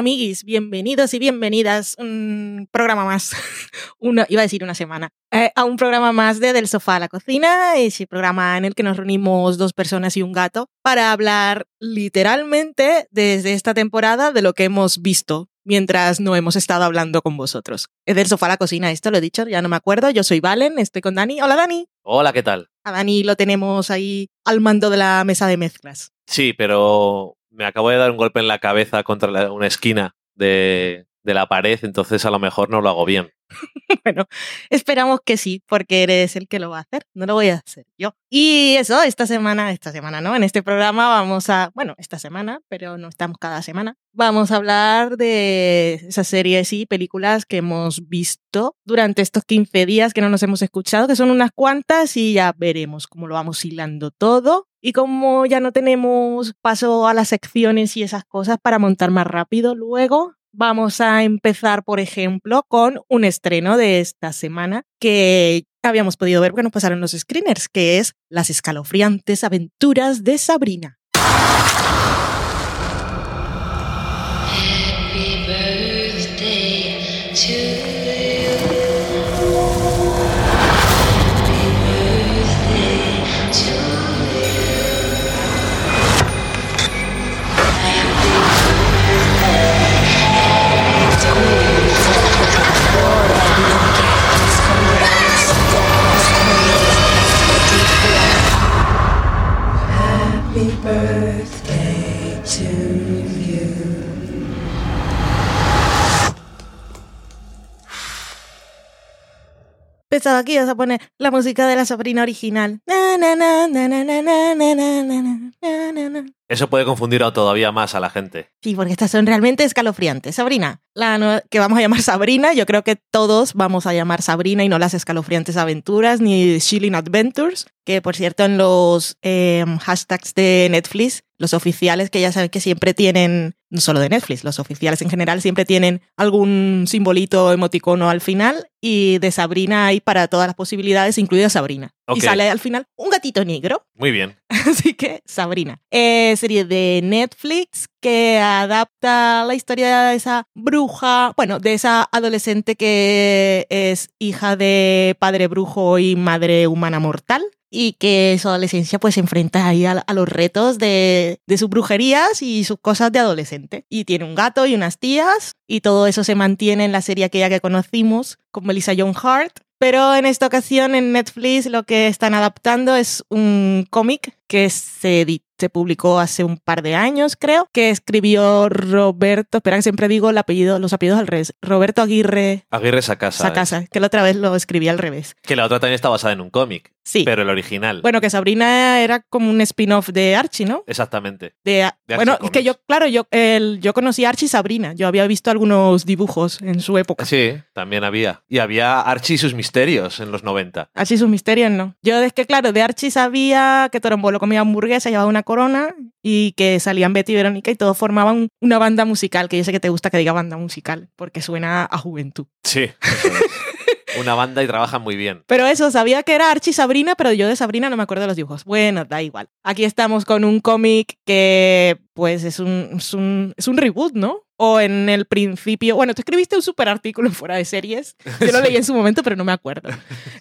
Amiguis, bienvenidos y bienvenidas. Un programa más, Uno, iba a decir una semana, eh, a un programa más de Del Sofá a la Cocina, ese programa en el que nos reunimos dos personas y un gato para hablar literalmente desde esta temporada de lo que hemos visto mientras no hemos estado hablando con vosotros. Es Del Sofá a la Cocina, esto lo he dicho, ya no me acuerdo. Yo soy Valen, estoy con Dani. Hola Dani. Hola, ¿qué tal? A Dani lo tenemos ahí al mando de la mesa de mezclas. Sí, pero me acabo de dar un golpe en la cabeza contra una esquina de, de la pared, entonces a lo mejor no lo hago bien. bueno, esperamos que sí, porque eres el que lo va a hacer, no lo voy a hacer yo. Y eso, esta semana, esta semana no, en este programa vamos a, bueno, esta semana, pero no estamos cada semana, vamos a hablar de esas series y películas que hemos visto durante estos 15 días que no nos hemos escuchado, que son unas cuantas y ya veremos cómo lo vamos hilando todo. Y como ya no tenemos paso a las secciones y esas cosas para montar más rápido luego, Vamos a empezar, por ejemplo, con un estreno de esta semana que habíamos podido ver porque nos pasaron los screeners, que es Las escalofriantes aventuras de Sabrina. Pensaba que ibas a poner la música de la sobrina original. Eso puede confundir todavía más a la gente. Sí, porque estas son realmente escalofriantes. Sabrina, la que vamos a llamar Sabrina, yo creo que todos vamos a llamar Sabrina y no las escalofriantes aventuras ni Chilling Adventures, que por cierto en los hashtags de Netflix, los oficiales que ya saben que siempre tienen no solo de Netflix, los oficiales en general siempre tienen algún simbolito emoticono al final y de Sabrina hay para todas las posibilidades, incluida Sabrina. Y sale al final un gatito negro Muy bien. Así que Sabrina. Eh, serie de Netflix que adapta la historia de esa bruja, bueno, de esa adolescente que es hija de padre brujo y madre humana mortal. Y que su adolescencia pues se enfrenta ahí a, a los retos de, de sus brujerías y sus cosas de adolescente. Y tiene un gato y unas tías y todo eso se mantiene en la serie aquella que conocimos con Melissa Joan Hart. Pero en esta ocasión en Netflix lo que están adaptando es un cómic que se, se publicó hace un par de años, creo, que escribió Roberto, espera que siempre digo el apellido, los apellidos al revés, Roberto Aguirre Aguirre Sacasa. Sacasa, que la otra vez lo escribí al revés. Que la otra también está basada en un cómic, Sí. pero el original. Bueno, que Sabrina era como un spin-off de Archie, ¿no? Exactamente. De, De Archie bueno, es que yo, claro, yo, el, yo conocí a Archie y Sabrina. Yo había visto algunos dibujos en su época. Sí, también había. Y había Archie y sus misterios en los 90. Archie y sus misterios, no. Yo es que, claro, de Archie sabía que Torombolo comía hamburguesa, llevaba una corona y que salían Betty y Verónica y todos formaban una banda musical, que yo sé que te gusta que diga banda musical, porque suena a juventud. Sí. eso es. Una banda y trabajan muy bien. Pero eso, sabía que era Archie y Sabrina, pero yo de Sabrina no me acuerdo de los dibujos. Bueno, da igual. Aquí estamos con un cómic que, pues, es un, es un, es un reboot, ¿no? O en el principio. Bueno, tú escribiste un super artículo fuera de series. Yo lo leí en su momento, pero no me acuerdo.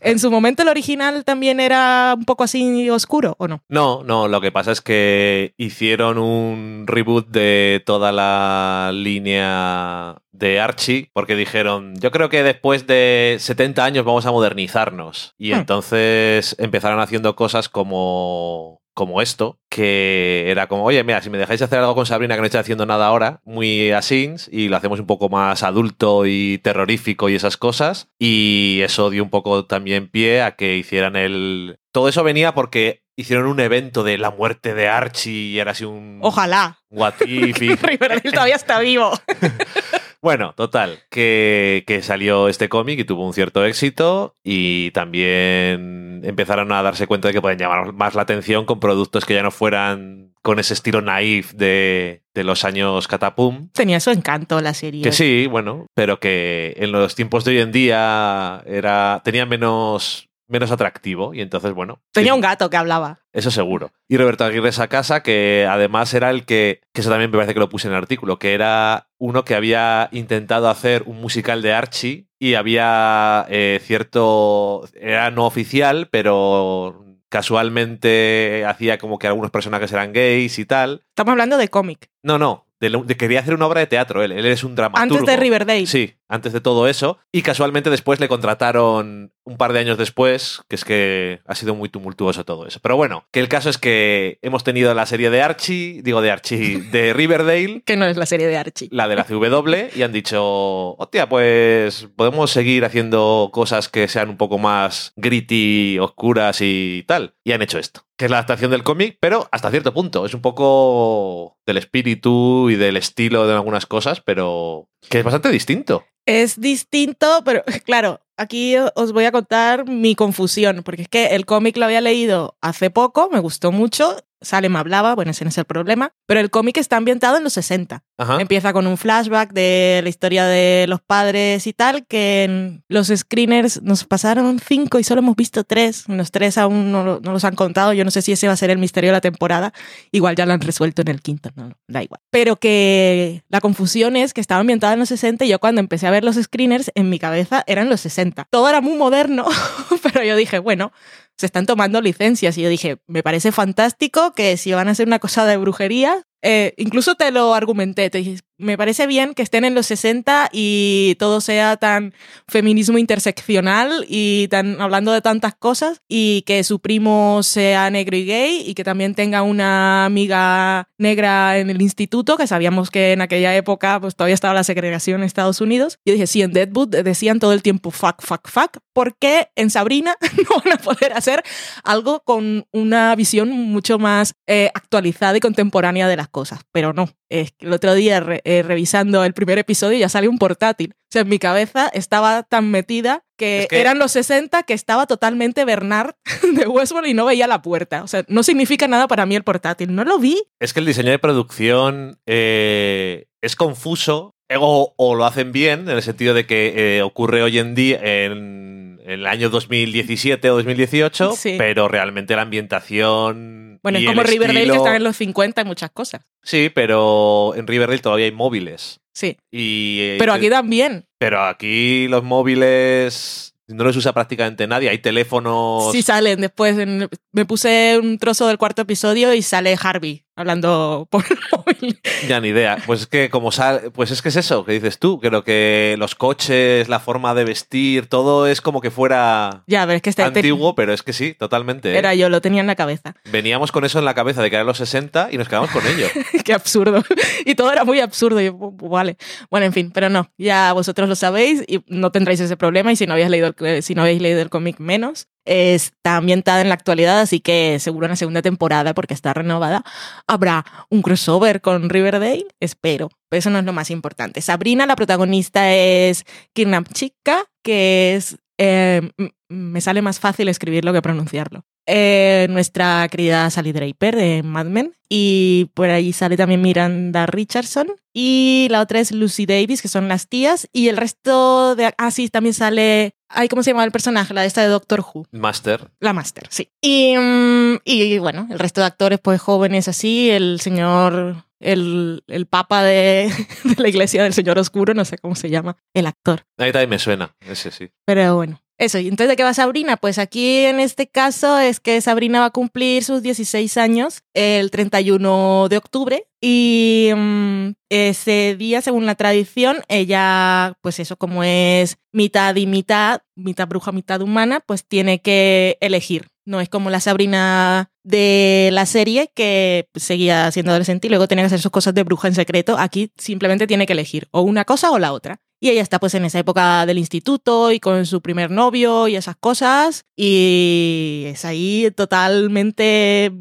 En su momento, el original también era un poco así oscuro, ¿o no? No, no, lo que pasa es que hicieron un reboot de toda la línea de Archie, porque dijeron, yo creo que después de 70 años vamos a modernizarnos. Y Hmm. entonces empezaron haciendo cosas como como esto, que era como, oye, mira, si me dejáis hacer algo con Sabrina que no estoy haciendo nada ahora, muy asins, y lo hacemos un poco más adulto y terrorífico y esas cosas, y eso dio un poco también pie a que hicieran el... Todo eso venía porque hicieron un evento de la muerte de Archie y era así un... Ojalá. What if y- Riverdale todavía está vivo. Bueno, total, que, que salió este cómic y tuvo un cierto éxito y también empezaron a darse cuenta de que pueden llamar más la atención con productos que ya no fueran con ese estilo naif de, de los años catapum. Tenía su encanto la serie. Que sí, bueno, pero que en los tiempos de hoy en día era, tenía menos menos atractivo. Y entonces, bueno. Tenía sí, un gato que hablaba. Eso seguro. Y Roberto Aguirre Sacasa, que además era el que, que eso también me parece que lo puse en el artículo, que era uno que había intentado hacer un musical de Archie y había eh, cierto, era no oficial, pero casualmente hacía como que algunos personajes eran gays y tal. Estamos hablando de cómic. No, no, de, lo- de- quería hacer una obra de teatro él, él es un dramaturgo. Antes de Riverdale. Sí, antes de todo eso. Y casualmente después le contrataron un par de años después, que es que ha sido muy tumultuoso todo eso. Pero bueno, que el caso es que hemos tenido la serie de Archie, digo de Archie, de Riverdale, Que no es la serie de Archie. la de la CW, y han dicho, hostia, pues podemos seguir haciendo cosas que sean un poco más gritty, oscuras y tal. Y han hecho esto, que es la adaptación del cómic, pero hasta cierto punto. Es un poco del espíritu y del estilo de algunas cosas, pero que es bastante distinto. Es distinto, pero claro, aquí os voy a contar mi confusión, porque es que el cómic lo había leído hace poco, me gustó mucho, Salem hablaba, bueno, ese no es el problema, pero el cómic está ambientado en los 60. Ajá. Empieza con un flashback de la historia de los padres y tal, que en los screeners nos pasaron cinco y solo hemos visto tres. Los tres aún no, no los han contado. Yo no sé si ese va a ser el misterio de la temporada. Igual ya lo han resuelto en el quinto, no, no, da igual. Pero que la confusión es que estaba ambientada en los 60 y yo cuando empecé a ver los screeners, en mi cabeza eran los 60. Todo era muy moderno, pero yo dije, bueno, se están tomando licencias. Y yo dije, me parece fantástico que si van a hacer una cosa de brujería, eh, incluso te lo argumenté, te dije, me parece bien que estén en los 60 y todo sea tan feminismo interseccional y tan hablando de tantas cosas y que su primo sea negro y gay y que también tenga una amiga negra en el instituto, que sabíamos que en aquella época pues todavía estaba la segregación en Estados Unidos. Yo dije, sí, en Deadwood decían todo el tiempo fuck, fuck, fuck, ¿por qué en Sabrina no van a poder hacer algo con una visión mucho más eh, actualizada y contemporánea de las cosas? Pero no, es que el otro día re- eh, revisando el primer episodio ya salió un portátil. O sea, en mi cabeza estaba tan metida que, Es que- eran los 60 que estaba totalmente Bernard de Westworld y no veía la puerta. O sea, no significa nada para mí el portátil. No lo vi. Es que el diseño de producción eh, es confuso o, o lo hacen bien en el sentido de que eh, ocurre hoy en día en, en el año 2017 o 2018, Sí. pero realmente la ambientación. Bueno, y es como Riverdale estilo- que están en los 50 y muchas cosas. Sí, pero en Riverdale todavía hay móviles. Sí. Y, eh, Pero aquí también. pero aquí los móviles no los usa prácticamente nadie. Hay teléfonos. Sí salen después. en- me puse un trozo del cuarto episodio y sale Harvey hablando por móvil. Ya ni idea. Pues es que como sal, pues es que es eso que dices tú. Creo que los coches, la forma de vestir, todo es como que fuera Ya, pero es que este antiguo, pero es que sí, totalmente. ¿eh? era yo, lo tenía en la cabeza. Veníamos con eso en la cabeza de que eran los 60 y nos quedamos con ello. Qué absurdo. Y todo era muy absurdo. Y yo, "Bu- bu- vale. Bueno, en fin, pero no. Ya vosotros lo sabéis y no tendréis ese problema. Y si no habéis leído el, si no habéis leído el cómic, menos. Está ambientada en la actualidad, así que seguro en la segunda temporada, porque está renovada, habrá un crossover con Riverdale. Espero. Pero eso no es lo más importante. Sabrina, la protagonista, es Kidnap Chica, que es. eh, me sale más fácil escribirlo que pronunciarlo. Eh, nuestra querida Sally Draper de Mad Men. Y por ahí sale también Miranda Richardson. Y la otra es Lucy Davis, que son las tías. Y el resto de. Ah, sí, también sale. Ay, ¿cómo se llama el personaje? La de esta de Doctor Who. Master. La Master, sí. Y, mm, y bueno, el resto de actores, pues jóvenes así. El señor. El, el papa de, de la iglesia del señor oscuro, no sé cómo se llama. El actor. Ahí también me suena, ese sí. Pero bueno, eso. ¿Y entonces de qué va Sabrina? Pues aquí en este caso es que Sabrina va a cumplir sus 16 años el 31 de octubre. Y mm, ese día, según la tradición, ella, pues eso, como es mitad y mitad, mitad bruja, mitad humana, pues tiene que elegir. No es como la Sabrina de la serie que seguía siendo adolescente y luego tenía que hacer sus cosas de bruja en secreto. Aquí simplemente tiene que elegir o una cosa o la otra. Y ella está pues en esa época del instituto y con su primer novio y esas cosas. Y es ahí totalmente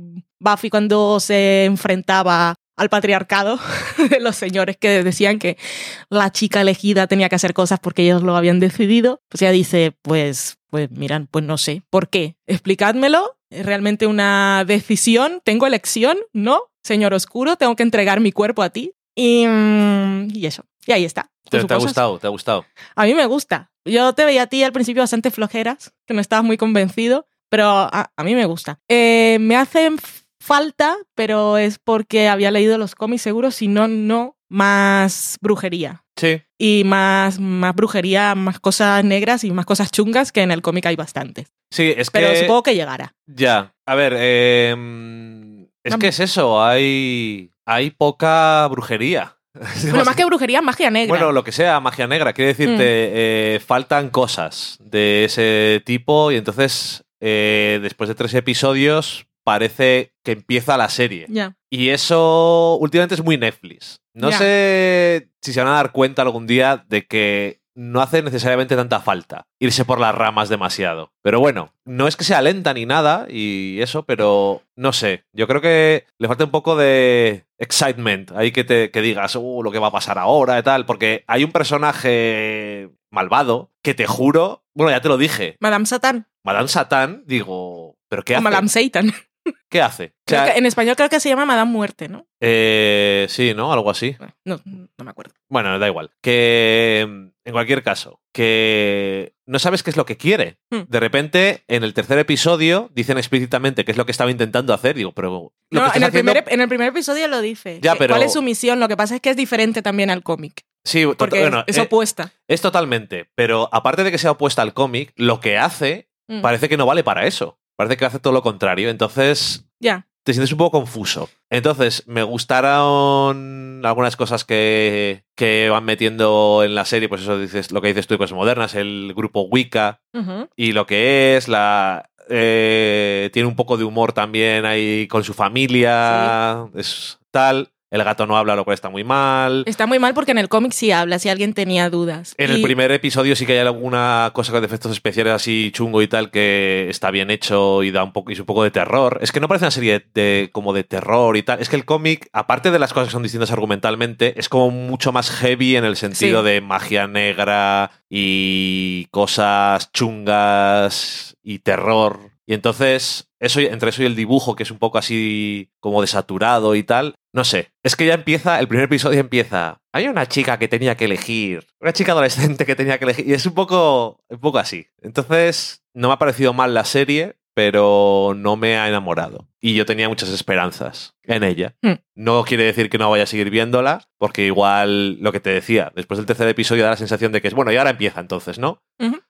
Buffy cuando se enfrentaba al patriarcado de los señores que decían que la chica elegida tenía que hacer cosas porque ellos lo habían decidido. Pues ella dice, pues, pues miran, pues no sé. ¿Por qué? Explicádmelo. ¿Es realmente una decisión? ¿Tengo elección? ¿No? Señor Oscuro, tengo que entregar mi cuerpo a ti. Y, mm, y eso. Y ahí está. ¿Te, ha gustado? ¿Te ha gustado? A mí me gusta. Yo te veía a ti al principio bastante flojeras, que no estabas muy convencido, pero a, a mí me gusta. Eh, me hacen falta, pero es porque había leído los cómics seguro, si no, no, más brujería. Sí. Y más, más brujería, más cosas negras y más cosas chungas que en el cómic hay bastantes. Sí, es Pero que... supongo que llegará. Ya, a ver, eh, mm, es que es eso, hay, hay poca brujería. Bueno, más que brujería, magia negra. Bueno, lo que sea, magia negra. Quiere decirte, Mm. eh, faltan cosas de ese tipo y entonces, eh, después de tres episodios, parece que empieza la serie. Y eso últimamente es muy Netflix. No sé si se van a dar cuenta algún día de que no hace necesariamente tanta falta irse por las ramas demasiado. Pero bueno, no es que sea lenta ni nada y eso, pero no sé. Yo creo que le falta un poco de excitement. Ahí que, te, que digas, uh, lo que va a pasar ahora y tal. Porque hay un personaje malvado que te juro, bueno, ya te lo dije, Madame Satán. Madame Satán, digo, ¿pero qué hace? Madame Satan. ¿Qué hace? O sea, en español creo que se llama Madame Muerte, ¿no? eh, sí, ¿no? Algo así. No, no me acuerdo. Bueno, da igual. Que en cualquier caso, que no sabes qué es lo que quiere. Hmm. De repente, en el tercer episodio, dicen explícitamente qué es lo que estaba intentando hacer. Digo, pero. Lo No, que en, el haciendo- primer, ep- en el primer episodio lo dice. Ya, pero- ¿Cuál es su misión? Lo que pasa es que es diferente también al cómic. Sí, Porque bueno, es eh, opuesta. es totalmente. Pero aparte de que sea opuesta al cómic, lo que hace Mm. parece que no vale para eso. Parece que hace todo lo contrario. Entonces, Ya. te sientes un poco confuso. Entonces, me gustaron algunas cosas que, que van metiendo en la serie, pues eso dices, lo que dices tú de cosas modernas, el grupo Wicca y lo que es, la eh, tiene un poco de humor también ahí con su familia, es tal. El gato no habla, lo cual está muy mal. Está muy mal porque en el cómic sí habla, si alguien tenía dudas. En el primer episodio sí que hay alguna cosa con efectos especiales así chungo y tal que está bien hecho y da un poco y es un poco de terror. Es que no parece una serie de, como de terror y tal. Es que el cómic, aparte de las cosas que son distintas argumentalmente, es como mucho más heavy en el sentido Sí. de magia negra y cosas chungas y terror. Y entonces, eso, entre eso y el dibujo, que es un poco así como desaturado y tal, no sé. Es que ya empieza, el primer episodio empieza. Hay una chica que tenía que elegir. Una chica adolescente que tenía que elegir. Y es un poco, un poco así. Entonces, no me ha parecido mal la serie, pero no me ha enamorado. Y yo tenía muchas esperanzas en ella. Hmm. No quiere decir que no vaya a seguir viéndola, porque igual lo que te decía, después del tercer episodio da la sensación de que es bueno, y ahora empieza entonces, ¿no?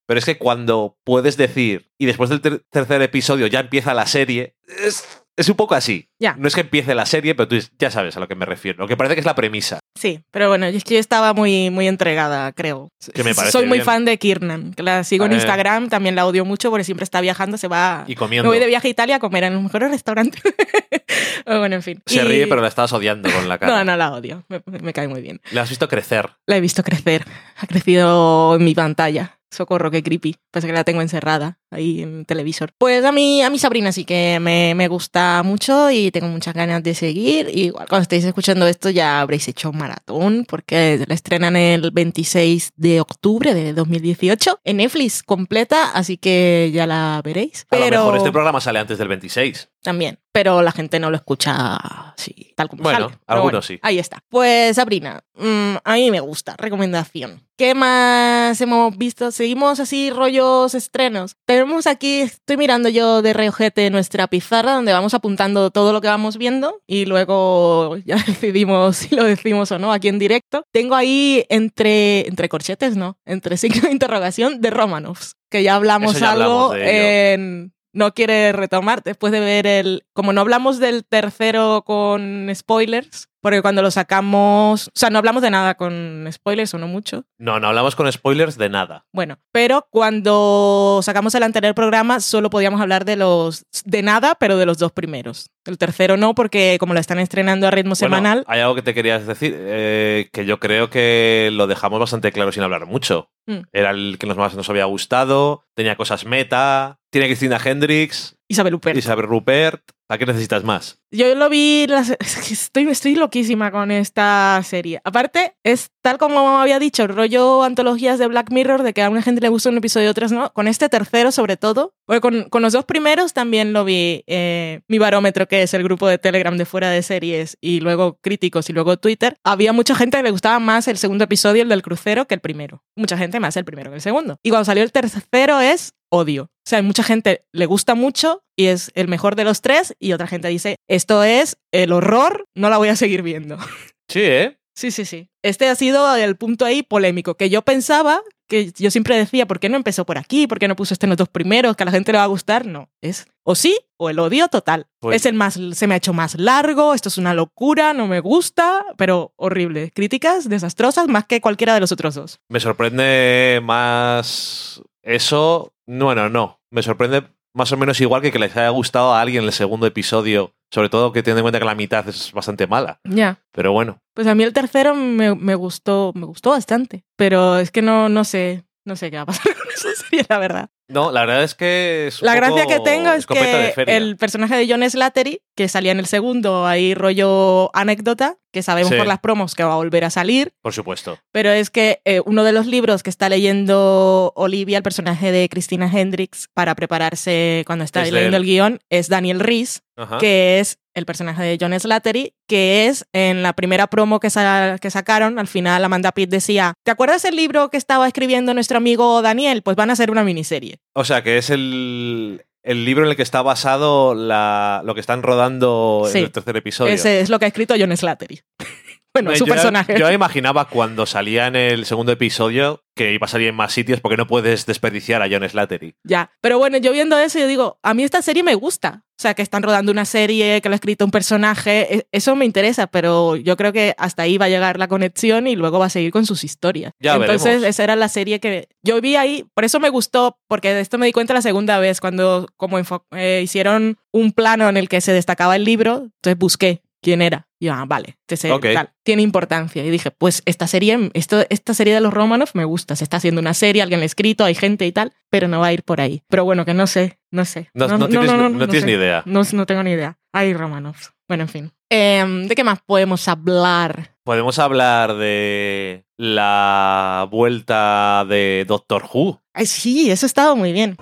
Pero es que cuando puedes decir, y después del ter- tercer episodio ya empieza la serie, es, es un poco así. Ya. No es que empiece la serie, pero tú ya sabes a lo que me refiero. Lo que parece que es la premisa. Sí, pero bueno, es que yo estaba muy, muy entregada, creo. Que me parece Soy muy bien. fan de Kiernan, la sigo en Eh. Instagram, también la odio mucho porque siempre está viajando, se va... Y Me comiendo. voy de viaje a Italia a comer en los mejores restaurantes. bueno, en fin. Se Y- ríe, pero la estabas odiando con la cara. No, no la odio, me, me cae muy bien. La has visto crecer. La he visto crecer, ha crecido en mi pantalla. Socorro, qué creepy. Pasa que la tengo encerrada ahí en el televisor. Pues a mí, a mi Sabrina sí que me, me gusta mucho y tengo muchas ganas de seguir. Igual cuando estéis escuchando esto ya habréis hecho un maratón porque la estrenan el 26 de octubre de 2018 en Netflix completa, así que ya la veréis. A lo Pero mejor este programa sale antes del 26. También, pero la gente no lo escucha así, tal como Bueno, sale. Algunos sí. Ahí está. Pues Sabrina, mm, a mí me gusta, recomendación. ¿Qué más hemos visto? Seguimos así rollos estrenos. Tenemos aquí, estoy mirando yo de reojete nuestra pizarra donde vamos apuntando todo lo que vamos viendo y luego ya decidimos si lo decimos o no aquí en directo. Tengo ahí entre, entre corchetes, ¿no? Entre signo de interrogación de Romanovs, que ya hablamos ya algo hablamos en... No quiere retomar después de ver el... Como no hablamos del tercero con spoilers, porque cuando lo sacamos... O sea, no hablamos de nada con spoilers o no mucho. No, no hablamos con spoilers de nada. Bueno, pero cuando sacamos el anterior programa solo podíamos hablar de los... De nada, pero de los dos primeros. El tercero no, porque como lo están estrenando a ritmo Bueno, semanal... hay algo que te querías decir, eh, que yo creo que lo dejamos bastante claro sin hablar mucho. Mm. Era el que más nos había gustado, tenía cosas meta, tiene Cristina Hendricks, Isabel Huppert. Isabel Rupert, ¿Para qué necesitas más? Yo lo vi, las- estoy, estoy loquísima con esta serie. Aparte, es tal como había dicho, el rollo antologías de Black Mirror, de que a una gente le gusta un episodio y otras no. Con este tercero, sobre todo, porque con, con los dos primeros también lo vi, eh, mi barómetro, que es el grupo de Telegram de fuera de series, y luego críticos y luego Twitter, había mucha gente que le gustaba más el segundo episodio, el del crucero, que el primero. Mucha gente más el primero que el segundo. Y cuando salió el tercero es odio. O sea, hay mucha gente le gusta mucho y es el mejor de los tres y otra gente dice, esto es el horror, no la voy a seguir viendo. Sí, ¿eh? Sí, sí, sí. Este ha sido el punto ahí polémico, que yo pensaba, que yo siempre decía, ¿por qué no empezó por aquí? ¿Por qué no puso este en los dos primeros? ¿Que a la gente le va a gustar? No, es o sí o el odio total. Pues- Es el más, se me ha hecho más largo, esto es una locura, no me gusta, pero horrible. Críticas desastrosas más que cualquiera de los otros dos. Me sorprende más eso. Bueno, no. Me sorprende más o menos igual que que les haya gustado a alguien el segundo episodio. Sobre todo que teniendo en cuenta que la mitad es bastante mala. Ya. Pero bueno. Pues a mí el tercero me, me gustó, me gustó bastante, pero es que no, no sé, no sé qué va a pasar con esa serie, la verdad. No, la verdad es que es La gracia que tengo es que el personaje de John Slattery, que salía en el segundo, ahí rollo anécdota, que sabemos Sí. por las promos que va a volver a salir, Por supuesto. pero es que eh, uno de los libros que está leyendo Olivia, el personaje de Christina Hendricks, para prepararse cuando está Es leyendo el guion, es Daniel Reese, Ajá. que es el personaje de John Slattery, que es en la primera promo que, sa- que sacaron, al final Amanda Pitt decía, ¿te acuerdas el libro que estaba escribiendo nuestro amigo Daniel? Pues van a hacer una miniserie. O sea, que es el, el libro en el que está basado la, lo que están rodando Sí. en el tercer episodio. Ese es lo que ha escrito John Slattery. bueno, su yo- personaje. Yo imaginaba cuando salía en el segundo episodio que iba a salir en más sitios porque no puedes desperdiciar a John Slattery. Ya. Pero bueno, yo viendo eso, yo digo, a mí esta serie me gusta. O sea, que están rodando una serie, que lo ha escrito un personaje, e- eso me interesa, pero yo creo que hasta ahí va a llegar la conexión y luego va a seguir con sus historias. Ya Entonces, veremos. esa era la serie que yo vi ahí, por eso me gustó, porque de esto me di cuenta la segunda vez, cuando como eh, hicieron un plano en el que se destacaba el libro, entonces busqué quién era. Y yo, ah, vale, este se- Ok. tal, tiene importancia. Y dije, pues esta serie, esto, esta serie de los Romanov me gusta, se está haciendo una serie, alguien la ha escrito, hay gente y tal, pero no va a ir por ahí. Pero bueno, que no sé, no sé. No, no tienes, no tienes sé. ni idea. No, no tengo ni idea. Hay Romanovs. Bueno, en fin. Em, ¿De qué más podemos hablar? Podemos hablar de la vuelta de Doctor Who. Ay, sí, eso ha estado muy bien.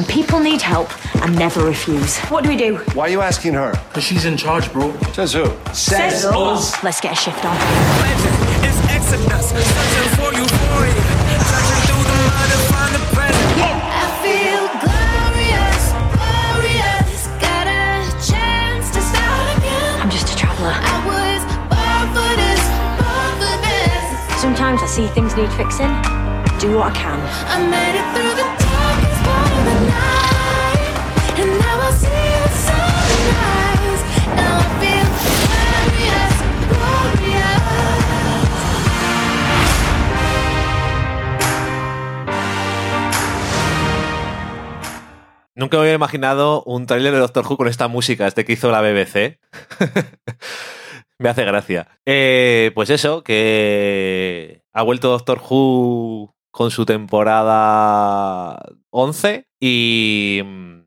When people need help, I never refuse. What do we do? Why are you asking her? Cause she's in charge, bro. Says who? Says us. Let's get a shift on. It's Exodus, searching for euphoria, searching through the mud to find the present. I feel glorious, glorious. Got a chance to start again. I'm just a traveller. I was born for this, born for this. Sometimes I see things need fixing. Do what I can. I made it through the Nunca me había imaginado un tráiler de Doctor Who con esta música, este que hizo la BBC. me hace gracia. Eh, pues eso, que ha vuelto Doctor Who con su temporada 11 y,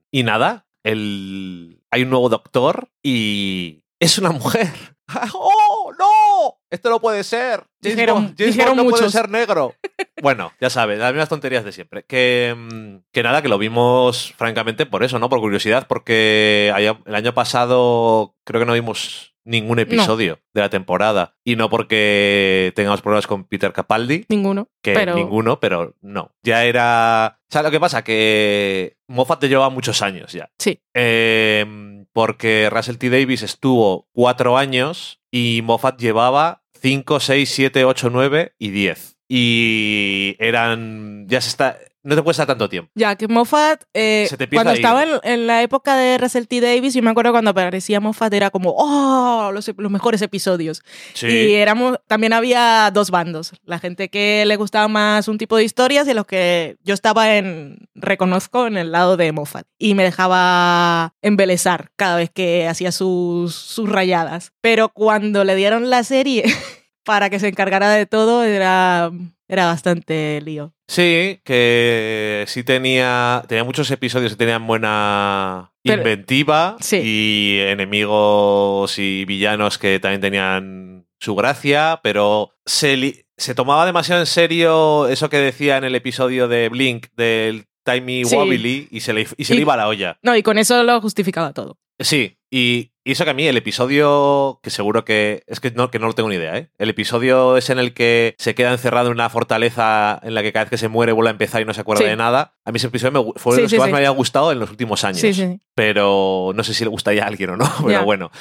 y nada, el, hay un nuevo doctor y es una mujer. ¡Oh, no! Esto no puede ser. James Dijeron- Bond- James dijeron Bond no puede ser negro. Bueno, ya sabes, las mismas tonterías de siempre. Que, mm, que nada, que lo vimos francamente por eso, ¿no? Por curiosidad, porque el año pasado creo que no vimos ningún episodio de la temporada. Y no porque tengamos problemas con Peter Capaldi, Ninguno. que pero ninguno, pero no. Ya era... ¿Sabes lo que pasa? Que Moffat te lleva muchos años ya. Sí. Eh, porque Russell T. Davis estuvo cuatro años y Moffat llevaba 5, 6, 7, 8, 9 y 10. Y eran... Ya se está... No te puede estar tanto tiempo. Ya, que Moffat, eh, Se te cuando estaba en, en la época de Russell T. Davis, yo me acuerdo cuando aparecía Moffat, era como, ¡oh! Los, los mejores episodios. Sí. Y éramos, también había dos bandos. La gente que le gustaba más un tipo de historias y los que yo estaba en, reconozco, en el lado de Moffat. Y me dejaba embelezar cada vez que hacía sus, sus rayadas. Pero cuando le dieron la serie para que se encargara de todo era, era bastante lío. Sí, que sí tenía, tenía muchos episodios que tenían buena Pero- inventiva Sí. y enemigos y villanos que también tenían su gracia, pero se, li- se tomaba demasiado en serio eso que decía en el episodio de Blink del Timey Sí. Wobbly y se le, y se Y- le iba la olla. No, y con eso lo justificaba todo. Sí, y, y eso que a mí el episodio, que seguro que es que no, que no lo tengo ni idea, ¿eh? El episodio es en el que se queda encerrado en una fortaleza en la que cada vez que se muere vuelve a empezar y no se acuerda Sí. de nada. A mí ese episodio me fue de los sí, que más me había gustado en los últimos años. Sí, sí, sí. Pero no sé si le gustaría a alguien o no, pero bueno.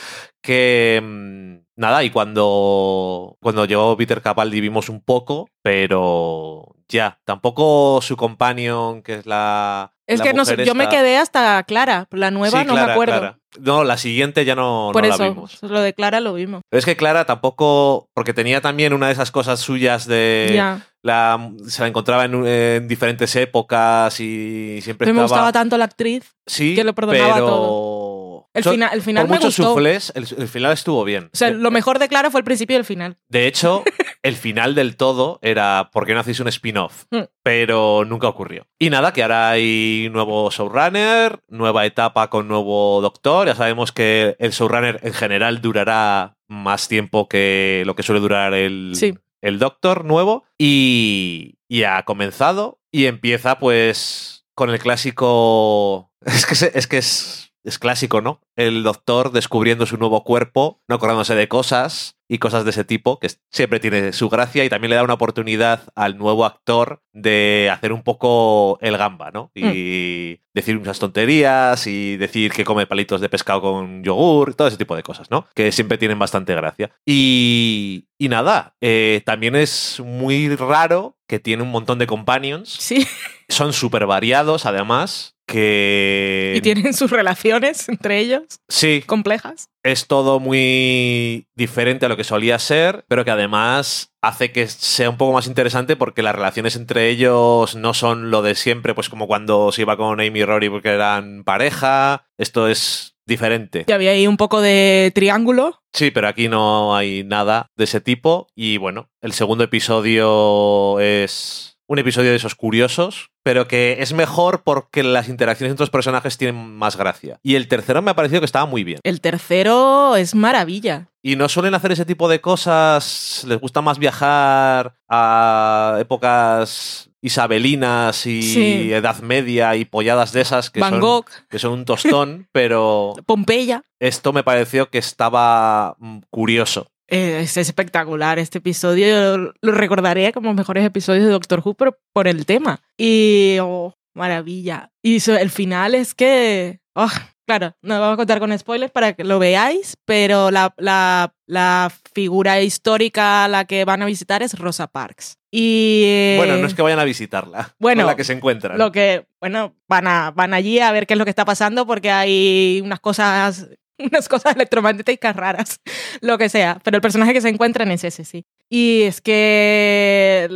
Que mm, nada, y cuando, cuando llegó Peter Capaldi vimos un poco, pero ya, tampoco su companion, que es la... Es la que no sé, yo me quedé hasta Clara. La nueva Sí, no Clara, me acuerdo. Clara. No, la siguiente ya no, Por no la eso, vimos. lo de Clara lo vimos. Pero es que Clara tampoco, porque tenía también una de esas cosas suyas de la se la encontraba en, en diferentes épocas y siempre No me estaba gustaba tanto la actriz. sí, que lo perdonaba pero todo. El, final, el final por me muchos gustó. suflés, el, el final estuvo bien. O sea, lo mejor de Clara fue el principio y el final. De hecho, el final del todo era ¿por qué no hacéis un spin-off? Mm. Pero nunca ocurrió. Y nada, que ahora hay nuevo showrunner, nueva etapa con nuevo doctor. Ya sabemos que el showrunner en general durará más tiempo que lo que suele durar el, Sí. el doctor nuevo. Y, y ha comenzado y empieza pues con el clásico... Es que, se- es, que es, es clásico, ¿no? El doctor descubriendo su nuevo cuerpo, no acordándose de cosas y cosas de ese tipo, que siempre tiene su gracia y también le da una oportunidad al nuevo actor de hacer un poco el gamba, ¿no? Y decir muchas tonterías y decir que come palitos de pescado con yogur, todo ese tipo de cosas, ¿no? Que siempre tienen bastante gracia. Y, y nada, eh, también es muy raro que tiene un montón de companions. Sí. Son súper variados, además, que... Y tienen sus relaciones entre ellos Sí, complejas. es todo muy diferente a lo que solía ser, pero que además hace que sea un poco más interesante porque las relaciones entre ellos no son lo de siempre, pues como cuando se iba con Amy y Rory porque eran pareja. Esto es diferente. Y había ahí un poco de triángulo. Sí, pero aquí no hay nada de ese tipo. Y bueno, el segundo episodio es un episodio de esos curiosos, pero que es mejor porque las interacciones entre los personajes tienen más gracia. Y el tercero me ha parecido que estaba muy bien. El tercero es maravilla. Y no suelen hacer ese tipo de cosas, les gusta más viajar a épocas isabelinas y Sí. Edad Media y polladas de esas que, Van son, Gogh, que son un tostón, pero Pompeya. esto me pareció que estaba mm, curioso. Eh, Es espectacular este episodio. Yo lo recordaré como los mejores episodios de Doctor Who, pero por el tema. Y, oh, maravilla. Y el final es que. oh, claro, no vamos a contar con spoilers para que lo veáis, pero la, la, la figura histórica a la que van a visitar es Rosa Parks. Y. eh, Bueno, no es que vayan a visitarla, bueno, con la que se encuentran. Lo que, bueno, van, a, van allí a ver qué es lo que está pasando porque hay unas cosas, unas cosas electromagnéticas raras, lo que sea. Pero el personaje que se encuentran es ese, sí. Y es que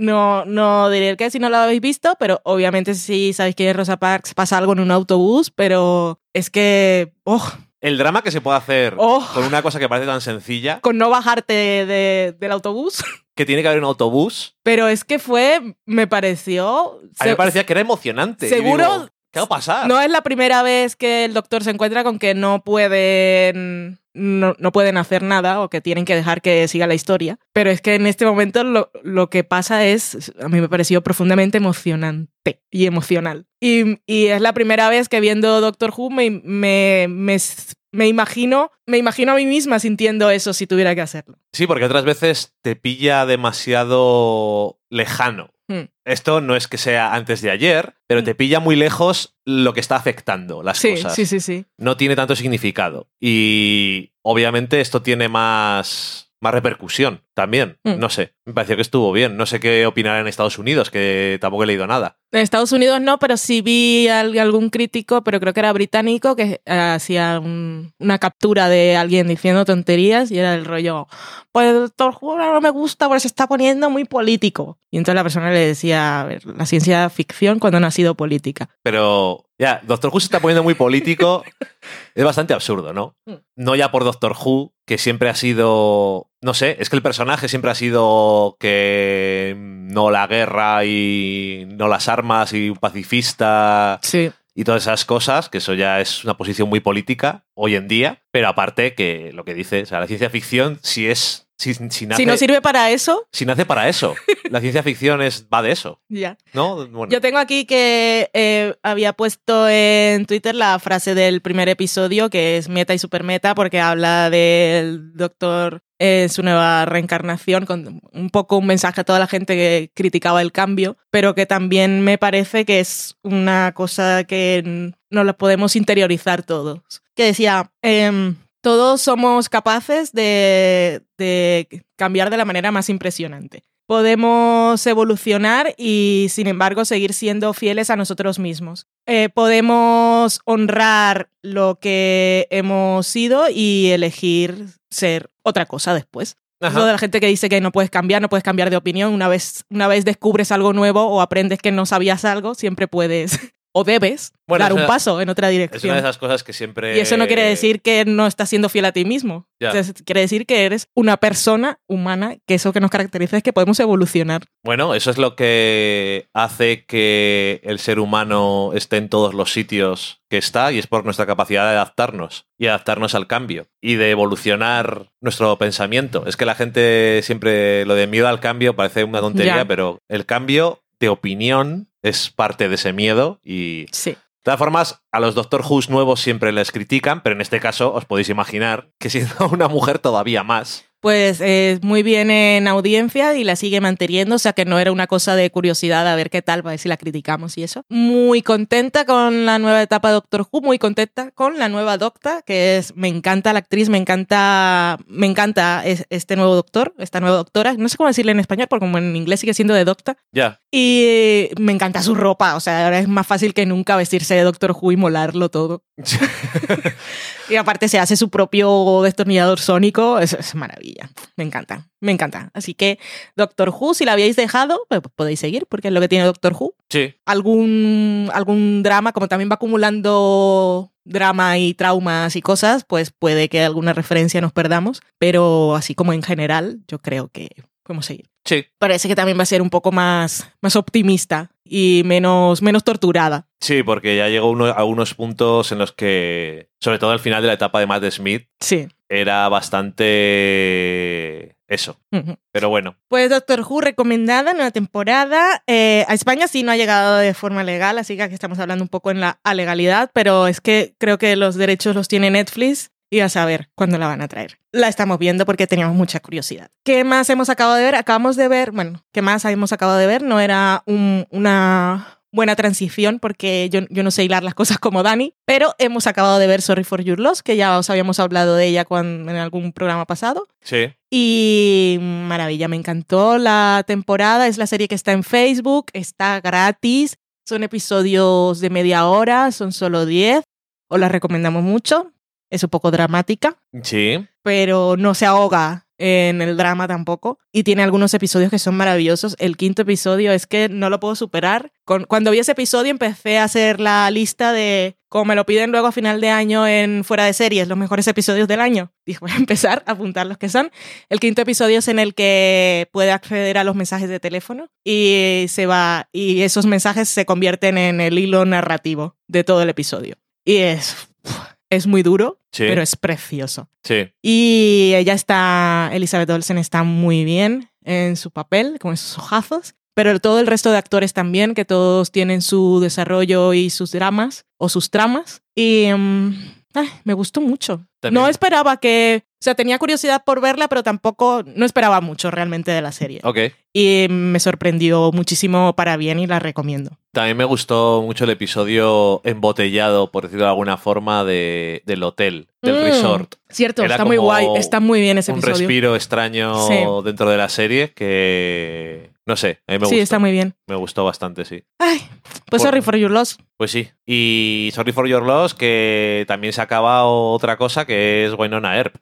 no, no diré que si no lo habéis visto, pero obviamente si sabéis que Rosa Parks pasa algo en un autobús, pero es que, oh, El drama que se puede hacer Oh. con una cosa que parece tan sencilla, con no bajarte de- del autobús, que tiene que haber un autobús, pero es que fue, me pareció... a mí me parecía que era emocionante. Seguro- digo, ¿Qué va a pasar? No es la primera vez que el doctor se encuentra con que no pueden. No, no pueden hacer nada o que tienen que dejar que siga la historia. Pero es que en este momento lo, lo que pasa es. A mí me pareció profundamente emocionante y emocional. Y, y es la primera vez que viendo Doctor Who me, me, me, me imagino. Me imagino a mí misma sintiendo eso si tuviera que hacerlo. Sí, porque otras veces te pilla demasiado lejano. Hmm. Esto no es que sea antes de ayer, pero te pilla muy lejos lo que está afectando las Sí, cosas. sí, sí, sí. No tiene tanto significado. Y obviamente esto tiene más, más repercusión también. Hmm. No sé, me pareció que estuvo bien. No sé qué opinarán en Estados Unidos, que tampoco he leído nada. En Estados Unidos no, pero sí vi al- algún crítico, pero creo que era británico, que eh, hacía un- una captura de alguien diciendo tonterías y era el rollo, pues Doctor Who no me gusta porque se está poniendo muy político. Y entonces la persona le decía, a ver, la ciencia ficción cuando no ha sido política. Pero ya, Doctor Who se está poniendo muy político. es bastante absurdo, ¿no? Hmm. No ya por Doctor Who, que siempre ha sido no sé, es que el personaje siempre ha sido que no la guerra y no las armas y un pacifista Sí. y todas esas cosas, que eso ya es una posición muy política hoy en día, pero aparte que lo que dice, o sea, la ciencia ficción si es si, si nace, Si no sirve para eso, si nace para eso. La ciencia ficción es va de eso, ya. ¿no? Bueno, Yo tengo aquí que eh, había puesto en Twitter la frase del primer episodio, que es meta y supermeta, porque habla del doctor en su nueva reencarnación, con un poco un mensaje a toda la gente que criticaba el cambio, pero que también me parece que es una cosa que no la podemos interiorizar todos. Que decía, em, todos somos capaces de, de cambiar de la manera más impresionante podemos evolucionar y, sin embargo, seguir siendo fieles a nosotros mismos. Eh, podemos honrar lo que hemos sido y elegir ser otra cosa después. Ajá. Eso de la gente que dice que no puedes cambiar, no puedes cambiar de opinión. Una vez, una vez descubres algo nuevo o aprendes que no sabías algo, siempre puedes o debes Bueno, dar un una- paso en otra es una dirección. de esas cosas que siempre... Y eso no quiere decir que no estás siendo fiel a ti mismo. Entonces, quiere decir que eres una persona humana, que eso que nos caracteriza es que podemos evolucionar. Bueno, eso es lo que hace que el ser humano esté en todos los sitios que está y es por nuestra capacidad de adaptarnos y adaptarnos al cambio y de evolucionar nuestro pensamiento. Es que la gente siempre lo de miedo al cambio parece una tontería, pero el cambio de opinión es parte de ese miedo y Sí. de todas formas, a los Doctor Who nuevos siempre les critican, pero en este caso os podéis imaginar que siendo una mujer todavía más. Pues eh, muy bien en audiencia y la sigue manteniendo, o sea que no era una cosa de curiosidad a ver qué tal, a ver si la criticamos y eso. Muy contenta con la nueva etapa de Doctor Who, muy contenta con la nueva Docta, que es, me encanta la actriz, me encanta, me encanta es- este nuevo doctor, esta nueva doctora, no sé cómo decirle en español, porque como en inglés sigue siendo de Docta, Ya, y me encanta su ropa, o sea, ahora es más fácil que nunca vestirse de Doctor Who y molarlo todo. y aparte se hace su propio destornillador sónico, es, es maravilla, me encanta, me encanta. Así que Doctor Who, si la habíais dejado, pues podéis seguir, porque es lo que tiene Doctor Who. sí, Algún, algún drama, como también va acumulando drama y traumas y cosas, pues puede que alguna referencia nos perdamos, pero así como en general, yo creo que podemos seguir sí. parece que también va a ser un poco más, más optimista y menos, menos torturada. Sí, porque ya llegó uno, a unos puntos en los que, sobre todo al final de la etapa de Matt Smith, Sí. Era bastante eso. Pero bueno, Pues Doctor Who recomendada, nueva temporada. Eh, a España sí no ha llegado de forma legal, así que aquí estamos hablando un poco en la alegalidad, pero es que creo que los derechos los tiene Netflix y a saber cuándo la van a traer. La estamos viendo porque teníamos mucha curiosidad. ¿Qué más hemos acabado de ver? Acabamos de ver, bueno, ¿qué más hemos acabado de ver? No era un- una buena transición porque yo, yo no sé hilar las cosas como Dani, pero hemos acabado de ver Sorry for Your Loss, que ya os habíamos hablado de ella cuando, en algún programa pasado. sí. Y maravilla, me encantó la temporada. Es la serie que está en Facebook, está gratis. Son episodios de media hora, son solo 10. Os la recomendamos mucho. Es un poco dramática, Sí. pero no se ahoga en el drama tampoco. Y tiene algunos episodios que son maravillosos. El quinto episodio es que no lo puedo superar. Con- cuando vi ese episodio empecé a hacer la lista de, como me lo piden luego a final de año en Fuera de Series, los mejores episodios del año. Dije, voy a empezar a apuntar los que son. El quinto episodio es en el que puede acceder a los mensajes de teléfono y se va, y esos mensajes se convierten en el hilo narrativo de todo el episodio. Y es, es muy duro, Sí. pero es precioso. Sí. Y ella está, Elizabeth Olsen está muy bien en su papel, con esos ojazos. Pero todo el resto de actores también, que todos tienen su desarrollo y sus dramas o sus tramas. Y mm, ay, me gustó mucho. También- No esperaba que, o sea, tenía curiosidad por verla, pero tampoco, no esperaba mucho realmente de la serie. Ok. Y me sorprendió muchísimo para bien y la recomiendo. También me gustó mucho el episodio embotellado, por decirlo de alguna forma, de, del hotel, del Mm, resort. Cierto, Era está muy guay, está muy bien ese Un episodio. respiro extraño Sí. dentro de la serie que, no sé, a mí me sí, gustó. está muy bien. Me gustó bastante, sí. Ay, pues Por- sorry for your loss. Pues sí. Y Sorry for Your Loss, que también se acaba otra cosa que es Winona Earp.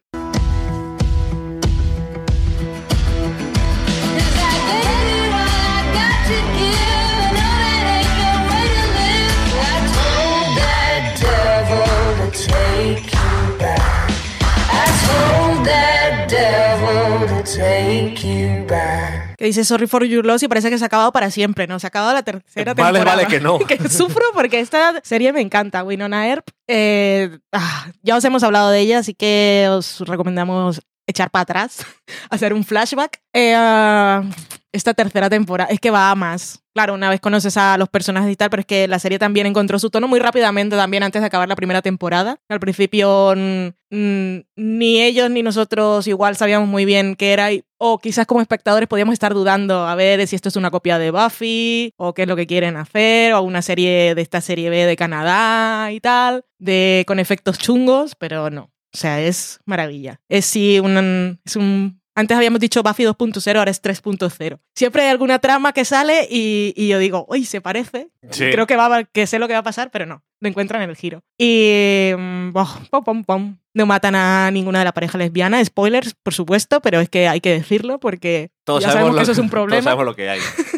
Que dice Sorry for Your Loss y parece que se ha acabado para siempre, ¿no? Se ha acabado la tercera Vale, temporada. vale, que no. que sufro porque esta serie me encanta, Winona Earp. Eh, ah, ya os hemos hablado de ella, así que os recomendamos echar para atrás, hacer un flashback. Eh, ah, esta tercera temporada es que va a más. Claro, una vez conoces a los personajes y tal, pero es que la serie también encontró su tono muy rápidamente también antes de acabar la primera temporada. Al principio mm, mm, ni ellos ni nosotros igual sabíamos muy bien qué era y- o quizás como espectadores podíamos estar dudando a ver si esto es una copia de Buffy o qué es lo que quieren hacer o una serie de esta serie B de Canadá y tal, de con efectos chungos, pero no. O sea, es maravilla. Es sí un, es un antes habíamos dicho Buffy 2.0, ahora es 3.0. Siempre hay alguna trama que sale y, y yo digo, uy, se parece. Sí. Creo que, va, a- que sé lo que va a pasar, pero no. Lo encuentran en el giro. Y. boh, pom, pom, pom. No matan a ninguna de la pareja lesbiana. Spoilers, por supuesto, pero es que hay que decirlo porque Todos ya sabemos, sabemos lo, que eso es un todos problema. sabemos lo que hay.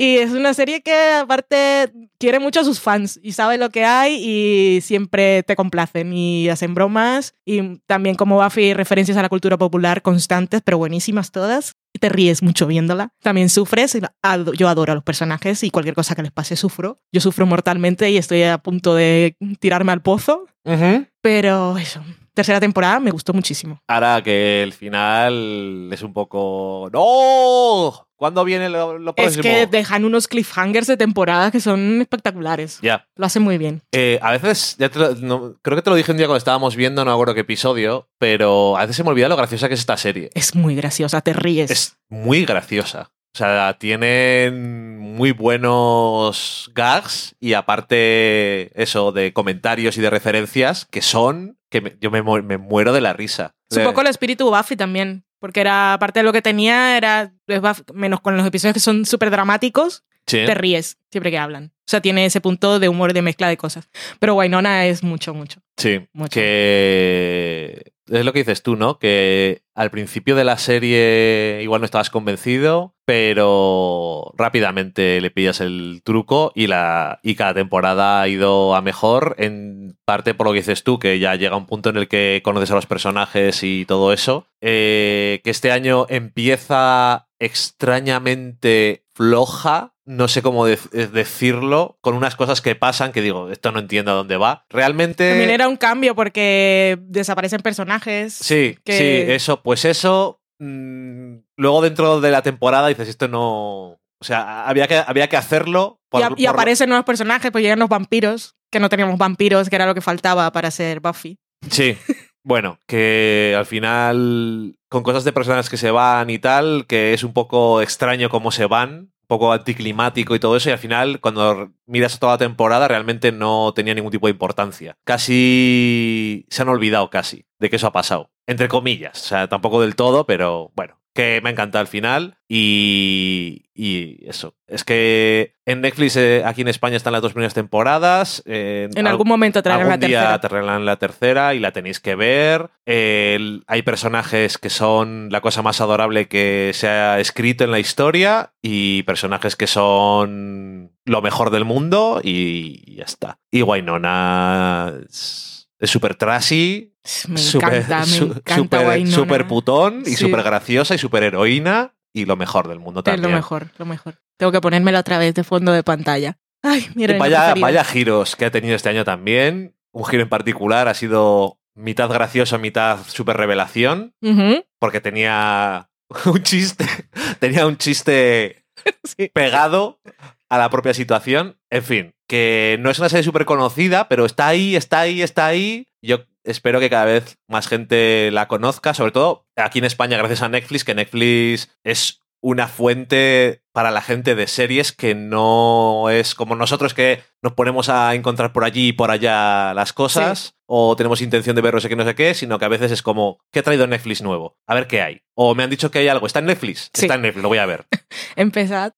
Y es una serie que aparte quiere mucho a sus fans y sabe lo que hay y siempre te complacen y hacen bromas y también como Buffy referencias a la cultura popular constantes pero buenísimas todas. Y te ríes mucho viéndola. También sufres. Yo adoro a los personajes y cualquier cosa que les pase sufro. Yo sufro mortalmente y estoy a punto de tirarme al pozo. Pero eso, tercera temporada me gustó muchísimo. Ahora que el final es un poco. ¡No! ¿Cuándo viene lo, lo Es próximo? que dejan unos cliffhangers de temporada que son espectaculares. Ya. Lo hacen muy bien. Eh, a veces, ya te lo- no- creo que te lo dije un día cuando estábamos viendo, no acuerdo qué episodio, pero a veces se me olvida lo graciosa que es esta serie. Es muy graciosa, te ríes. Es muy graciosa. O sea, tienen muy buenos gags y aparte eso de comentarios y de referencias que son que me- yo me, me muero de la risa. Es un poco el espíritu Buffy también, porque era parte de lo que tenía, era menos con los episodios que son súper dramáticos, Sí. te ríes siempre que hablan. O sea, tiene ese punto de humor de mezcla de cosas. Pero Wynonna es mucho, mucho. Sí, Mucho. que es lo que dices tú, ¿no? Que al principio de la serie igual no estabas convencido, pero rápidamente le pillas el truco y, la, y cada temporada ha ido a mejor, en parte por lo que dices tú, que ya llega un punto en el que conoces a los personajes y todo eso, eh, que este año empieza extrañamente floja, no sé cómo de- decirlo, con unas cosas que pasan que digo, esto no entiendo a dónde va. Realmente... También era un cambio porque desaparecen personajes. Sí, que- sí, eso, pues eso. mm, luego dentro de la temporada dices, esto no. O sea, había que, había que hacerlo. por- y, a- y por- aparecen nuevos personajes, pues llegan los vampiros, que no teníamos vampiros, que era lo que faltaba para ser Buffy. Sí. Bueno, que al final, con cosas de personas que se van y tal, que es un poco extraño cómo se van, un poco anticlimático y todo eso, y al final, cuando miras toda la temporada, realmente no tenía ningún tipo de importancia. Casi se han olvidado casi de que eso ha pasado. Entre comillas. O sea, tampoco del todo, pero bueno. Que me ha encantado al final. Y, y eso. Es que en Netflix, eh, aquí en España, están las dos primeras temporadas. eh, En al- algún momento traerán Algún la día tercera. la tercera y la tenéis que ver. El- hay personajes que son la cosa más adorable que se ha escrito en la historia y personajes que son lo mejor del mundo y ya está. Y Wynonna es súper trashy, súper encanta, me su- encanta súper- Wynonna. súper putón y Sí. súper graciosa y súper heroína y lo mejor del mundo Es también. lo mejor, lo mejor. Tengo que ponérmelo otra vez de fondo de pantalla. Ay, mira. Vaya, vaya giros que ha tenido este año también. Un giro en particular ha sido mitad gracioso, mitad super revelación, porque tenía un chiste, tenía un chiste Sí. pegado a la propia situación. En fin, que no es una serie súper conocida, pero está ahí, está ahí, está ahí. Yo espero que cada vez más gente la conozca, sobre todo aquí en España, gracias a Netflix, que Netflix es una fuente para la gente de series que no es como nosotros que nos ponemos a encontrar por allí y por allá las cosas o tenemos intención de ver no sé qué, no sé qué, sino que a veces es como, ¿qué ha traído Netflix nuevo? A ver qué hay. O me han dicho que hay algo, ¿está en Netflix? Sí. Está en Netflix, lo voy a ver. Empezad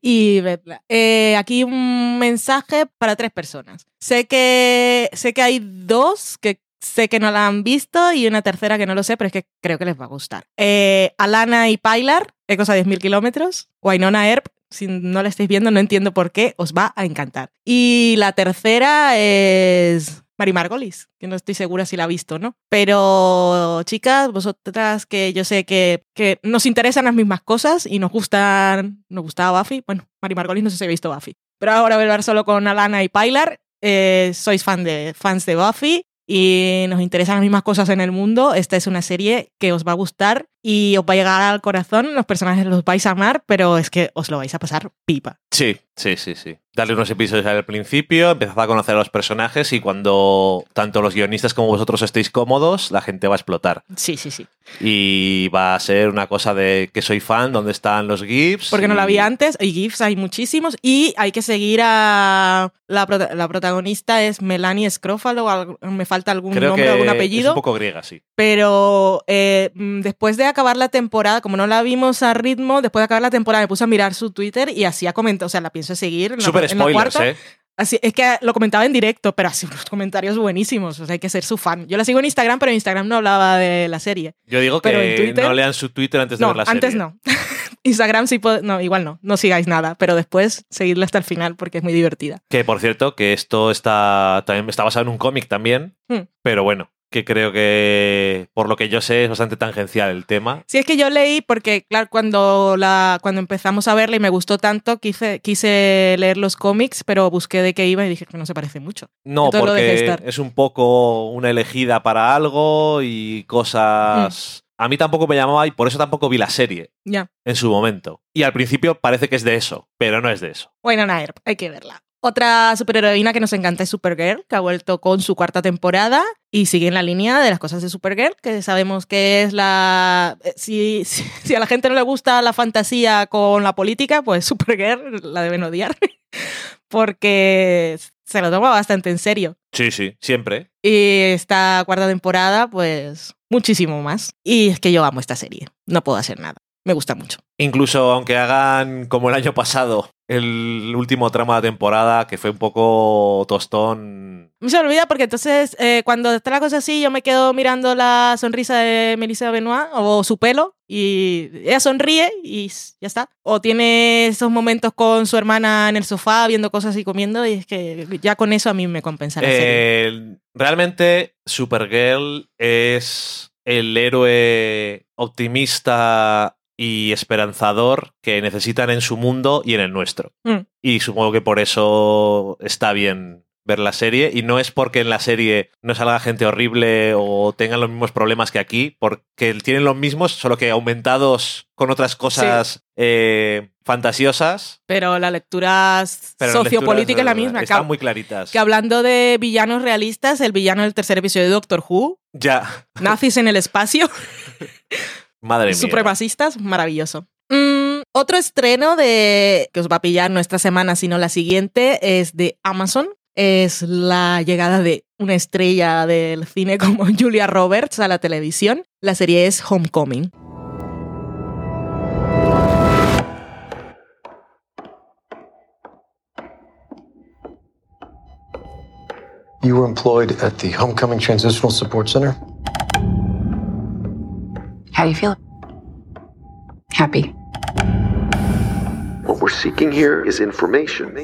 y vedla. Eh, aquí un mensaje para tres personas. Sé que, sé que hay dos que sé que no la han visto y una tercera que no lo sé, pero es que creo que les va a gustar. Eh, Alana y Pilar, Ecos a 10.000 kilómetros. Wynonna Earp, si no la estáis viendo, no entiendo por qué, os va a encantar. Y la tercera es Mari Margolis, que no estoy segura si la ha visto no. Pero, chicas, vosotras que yo sé que, que nos interesan las mismas cosas y nos gustan, nos gustaba Buffy. Bueno, Mari Margolis no sé si ha visto Buffy. Pero ahora voy a hablar solo con Alana y Pilar. Eh, sois fan de, fans de Buffy y nos interesan las mismas cosas en el mundo. Esta es una serie que os va a gustar y os va a llegar al corazón. Los personajes los vais a amar, pero es que os lo vais a pasar pipa. Sí, sí, sí, sí. Darle unos episodios al principio, empezad a conocer a los personajes y cuando tanto los guionistas como vosotros estéis cómodos, la gente va a explotar. Sí, sí, sí. Y va a ser una cosa de que soy fan, dónde están los GIFs. Porque no la vi antes. Y GIFs hay muchísimos. Y hay que seguir a. La, prota- la protagonista es Melanie Scrofalo. al- Me falta algún Creo nombre algún es apellido. un poco griega, sí. Pero eh, mm, después de acabar la temporada, como no la vimos a ritmo, después de acabar la temporada me puse a mirar su Twitter y así ha comentado. O sea, la pienso seguir. En la, Super en la spoilers, cuarta. ¿eh? Así, es que lo comentaba en directo, pero así unos comentarios buenísimos. O sea, hay que ser su fan. Yo la sigo en Instagram, pero en Instagram no hablaba de la serie. Yo digo Pero en que Twitter- no lean su Twitter antes de No, ver la serie. antes no. Instagram sí puede. No, igual no. No sigáis nada, pero después seguidla hasta el final porque es muy divertida. Que por cierto, que esto está también está basado en un cómic también, Hmm. pero bueno, que creo que por lo que yo sé es bastante tangencial el tema. Sí, es que yo leí porque, claro, cuando, la, cuando empezamos a verla y me gustó tanto, quise, quise leer los cómics, pero busqué de qué iba y dije que no se parece mucho. No, Entonces porque es un poco una elegida para algo y cosas... Hmm. A mí tampoco me llamaba y por eso tampoco vi la serie Ya. en su momento. Y al principio parece que es de eso, pero no es de eso. Bueno, Nair, hay que verla. Otra superheroína que nos encanta es Supergirl, que ha vuelto con su cuarta temporada y sigue en la línea de las cosas de Supergirl, que sabemos que es la... eh, Si, si, si a la gente no le gusta la fantasía con la política, pues Supergirl la deben odiar, porque se lo toma bastante en serio. Sí, sí, siempre. Y esta cuarta temporada, pues muchísimo más. Y es que yo amo esta serie, no puedo hacer nada. Me gusta mucho. Incluso aunque hagan como el año pasado el último tramo de la temporada, que fue un poco tostón. Se me olvida porque entonces eh, cuando está la cosa así yo me quedo mirando la sonrisa de Melissa Benoit o su pelo y ella sonríe y ya está. O tiene esos momentos con su hermana en el sofá viendo cosas y comiendo y es que ya con eso a mí me compensa la serie. Realmente Supergirl es el héroe optimista y esperanzador que necesitan en su mundo y en el nuestro. Mm. Y supongo que por eso está bien ver la serie y no es porque en la serie no salga gente horrible o tengan los mismos problemas que aquí, porque tienen los mismos, solo que aumentados con otras cosas eh, fantasiosas. Pero la lectura Pero sociopolítica es la misma. Están muy claritas. que hablando de villanos realistas, el villano del tercer episodio de Doctor Who, Ya, nazis en el espacio, madre mía. supremacistas, maravilloso. Mm, otro estreno de que os va a pillar no esta semana, sino la siguiente, es de Amazon. Es la llegada de una estrella del cine como Julia Roberts a la televisión. La serie es Homecoming. You were employed at the Homecoming Transitional Support Center? How do you feel? Happy. What we're seeking here is information.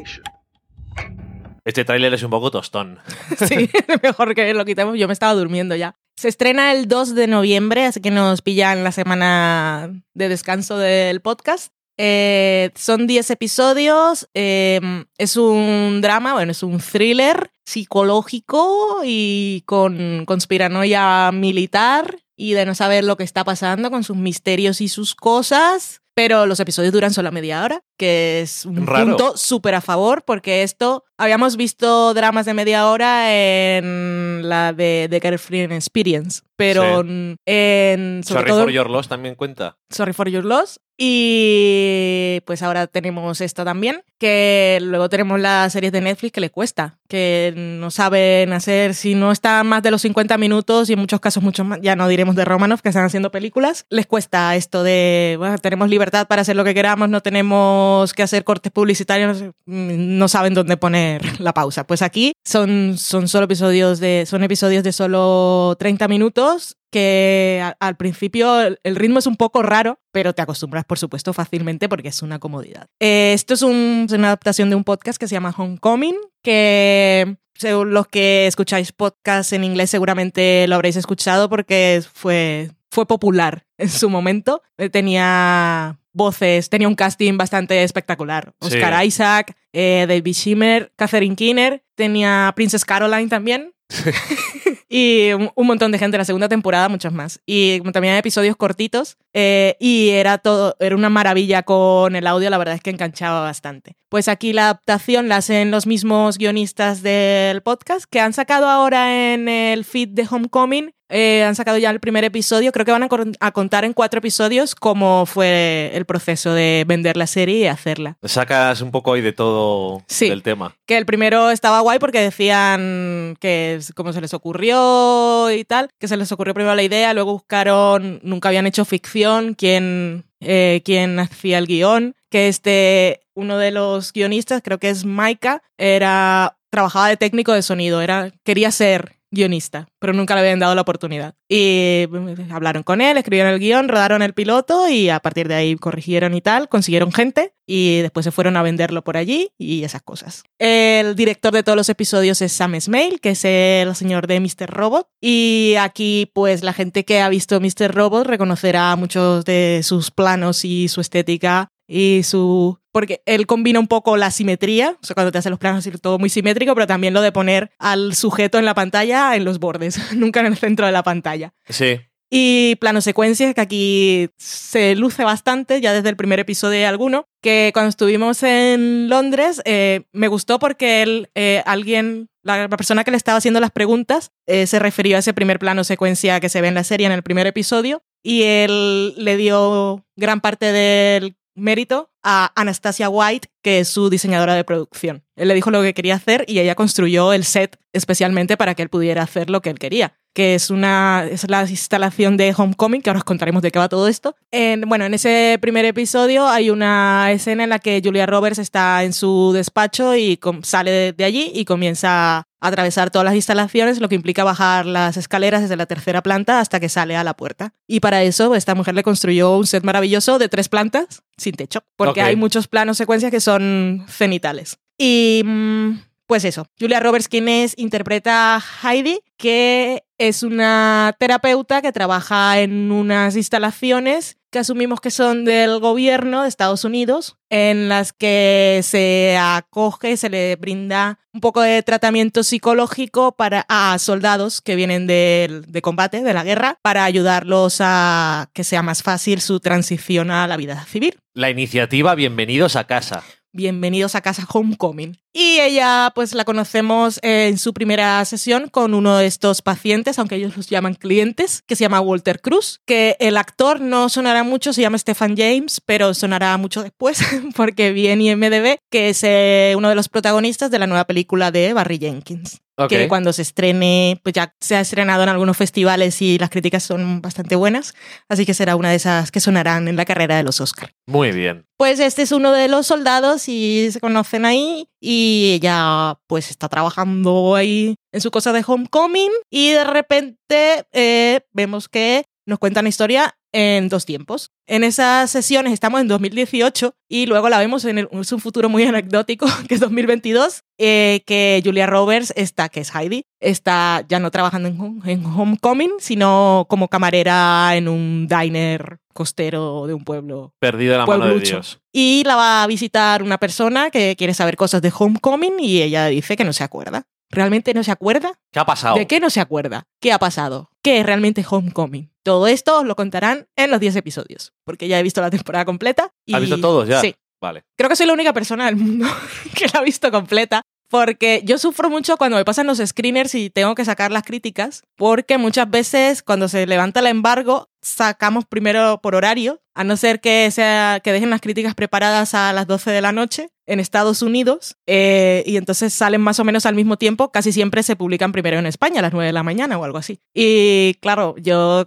Este tráiler es un poco tostón. Sí, mejor que lo quitemos. Yo me estaba durmiendo ya. Se estrena el 2 de noviembre, así que nos pillan la semana de descanso del podcast. Eh, son 10 episodios. eh, es un drama, bueno, es un thriller psicológico y con conspiranoia militar y de no saber lo que está pasando con sus misterios y sus cosas. Pero los episodios duran solo media hora, que es un Raro. punto súper a favor, porque esto habíamos visto dramas de media hora en la de The Girlfriend Experience, pero en sobre Sorry todo for Your Loss también cuenta. Sorry for Your Loss. Y pues ahora tenemos esta también, que luego tenemos las series de Netflix que le cuesta, que no saben hacer, si no están más de los 50 minutos y en muchos casos muchos más, ya no diremos de Romanov, que están haciendo películas, les cuesta esto de, bueno, tenemos libertad para hacer lo que queramos, no tenemos que hacer cortes publicitarios, no saben dónde poner la pausa. Pues aquí son, son solo episodios de, son episodios de solo 30 minutos que al principio el- ritmo es un poco raro, pero te acostumbras, por supuesto, fácilmente porque es una comodidad. Eh, esto es, un- es una adaptación de un podcast que se llama Homecoming, que según los que escucháis podcast en inglés seguramente lo habréis escuchado porque fue, fue popular en su momento. Eh, Tenía voces, tenía un casting bastante espectacular. Sí. Oscar Isaac, eh, David Schimmer, Catherine Keener, tenía Princess Caroline también. y un, montón de gente en la segunda temporada, muchos más. Y también hay episodios cortitos. eh, y era todo, era una maravilla con el audio, la verdad es que enganchaba bastante. Pues aquí la adaptación la hacen los mismos guionistas del podcast que han sacado ahora en el feed de Homecoming. Eh, han sacado ya el primer episodio. Creo que van a, contar en cuatro episodios cómo fue el proceso de vender la serie y hacerla. Sacas un poco ahí de todo Sí. del tema. Que el primero estaba guay porque decían que es como se les ocurrió y tal, que se les ocurrió primero la idea, luego buscaron, nunca habían hecho ficción, quién, eh, quién hacía el guion, que este, uno de los guionistas, creo que es Maika, era, trabajaba de técnico de sonido, era, quería ser guionista, pero nunca le habían dado la oportunidad. Y mm, hablaron con él, escribieron el guion, rodaron el piloto y a partir de ahí corrigieron y tal, consiguieron gente y después se fueron a venderlo por allí y esas cosas. El director de todos los episodios es Sam Smale, que es el señor de Mr. Robot. Y aquí, pues, la gente que ha visto Mr. Robot reconocerá muchos de sus planos y su estética y su... Porque él combina un poco la simetría, o sea, cuando te hace los planos y todo muy simétrico, pero también lo de poner al sujeto en la pantalla en los bordes, nunca en el centro de la pantalla. Sí. Y plano secuencias, que aquí se luce bastante, ya desde el primer episodio hay alguno, que cuando estuvimos en Londres eh, me gustó porque él, eh, alguien, la, la persona que le estaba haciendo las preguntas, eh, se refirió a ese primer plano secuencia que se ve en la serie en el primer episodio y él le dio gran parte del mérito a Anastasia White, que es su diseñadora de producción. Él le dijo lo que quería hacer y ella construyó el set especialmente para que él pudiera hacer lo que él quería que es una es la instalación de Homecoming, que ahora os contaremos de qué va todo esto. En, bueno, en ese primer episodio hay una escena en la que Julia Roberts está en su despacho y sale de, de allí y comienza a atravesar todas las instalaciones, lo que implica bajar las escaleras desde la tercera planta hasta que sale a la puerta. Y para eso esta mujer le construyó un set maravilloso de tres plantas sin techo, porque hay muchos planos secuencias que son cenitales. Y mm, pues eso, Julia Roberts, quien es, interpreta a Heidi, que es una terapeuta que trabaja en unas instalaciones que asumimos que son del gobierno de Estados Unidos, en las que se acoge, se le brinda un poco de tratamiento psicológico para, a soldados que vienen del- de combate, de la guerra, para ayudarlos a que sea más fácil su transición a la vida civil. La iniciativa Bienvenidos a casa. Bienvenidos a casa Homecoming. Y ella, pues la conocemos en su primera sesión con uno de estos pacientes, aunque ellos los llaman clientes, que se llama Walter Cruz, que el actor no sonará mucho, se llama Stephen James, pero sonará mucho después, porque vi en IMDB que es eh, uno de los protagonistas de la nueva película de Barry Jenkins. Ok. Que cuando se estrene, pues ya se ha estrenado en algunos festivales y las críticas son bastante buenas, así que será una de esas que sonarán en la carrera de los Oscars. Muy bien. Pues este es uno de los soldados y se conocen ahí y ella pues está trabajando ahí en su cosa de homecoming y de repente eh, vemos que nos cuentan la historia en dos tiempos. En esas sesiones estamos en 2018 y luego la vemos en el- es un futuro muy anecdótico, que es 2022, eh, que Julia Roberts está, que es Heidi, está ya no trabajando en, home- en Homecoming, sino como camarera en un diner costero de un pueblo Perdido de la mano de pueblucho. Dios. Y la va a visitar una persona que quiere saber cosas de Homecoming y ella dice que no se acuerda. ¿Realmente no se acuerda? ¿Qué ha pasado? ¿De qué no se acuerda? ¿Qué ha pasado? ¿Qué es realmente Homecoming? Todo esto os lo contarán en los 10 episodios, porque ya he visto la temporada completa. Y... ¿Has visto todos ya? Sí. Vale. Creo que soy la única persona del mundo que la ha visto completa. Porque yo sufro mucho cuando me pasan los screeners y tengo que sacar las críticas, porque muchas veces cuando se levanta el embargo sacamos primero por horario, a no ser que sea que dejen las críticas preparadas a las 12 de la noche en Estados Unidos eh, y entonces salen más o menos al mismo tiempo, casi siempre se publican primero en España a las 9 de la mañana o algo así. Y claro, yo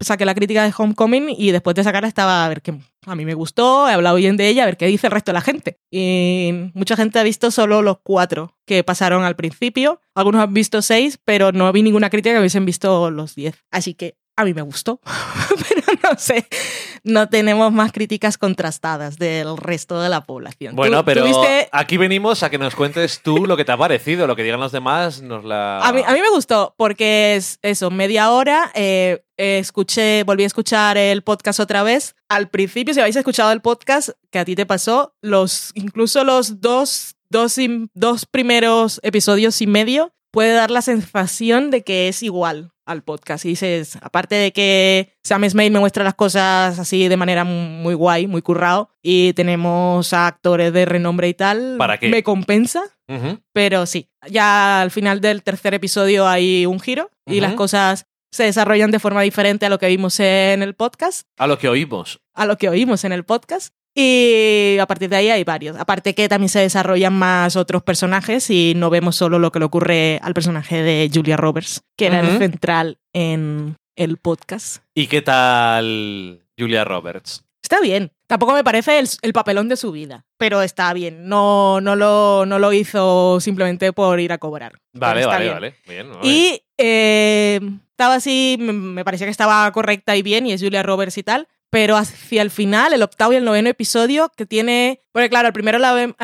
saqué la crítica de Homecoming y después de sacarla estaba a ver que a mí me gustó, he hablado bien de ella, a ver qué dice el resto de la gente. Y mucha gente ha visto solo los cuatro que pasaron al principio. Algunos han visto seis, pero no vi ninguna crítica que hubiesen visto los diez. Así que A mí me gustó, pero no sé, no tenemos más críticas contrastadas del resto de la población. Bueno, ¿Tú- pero aquí venimos a que nos cuentes tú lo que te ha parecido, lo que digan los demás, nos la... A mí, a mí me gustó porque es eso, media hora. eh, escuché, volví a escuchar el podcast otra vez. Al principio, si habéis escuchado el podcast que a ti te pasó, los, incluso los dos, dos, dos primeros episodios y medio puede dar la sensación de que es igual al podcast. Y dices, aparte de que Sam Smith me muestra las cosas así de manera muy guay, muy currado, y tenemos a actores de renombre y tal, ¿Para qué? me compensa. Pero sí, ya al final del tercer episodio hay un giro y las cosas se desarrollan de forma diferente a lo que vimos en el podcast, A lo que oímos. a lo que oímos en el podcast. Y a partir de ahí hay varios. Aparte que también se desarrollan más otros personajes y no vemos solo lo que le ocurre al personaje de Julia Roberts, que era el central en el podcast. ¿Y qué tal Julia Roberts? Está bien. Tampoco me parece el, el papelón de su vida, pero está bien. No, no, lo, no lo hizo simplemente por ir a cobrar. Vale, vale, bien. vale. Bien, vale. Y eh, estaba así, me- me parecía que estaba correcta y bien, y es Julia Roberts y tal. Pero hacia el final, el octavo y el noveno episodio, que tiene. Porque, claro, el primero la ve-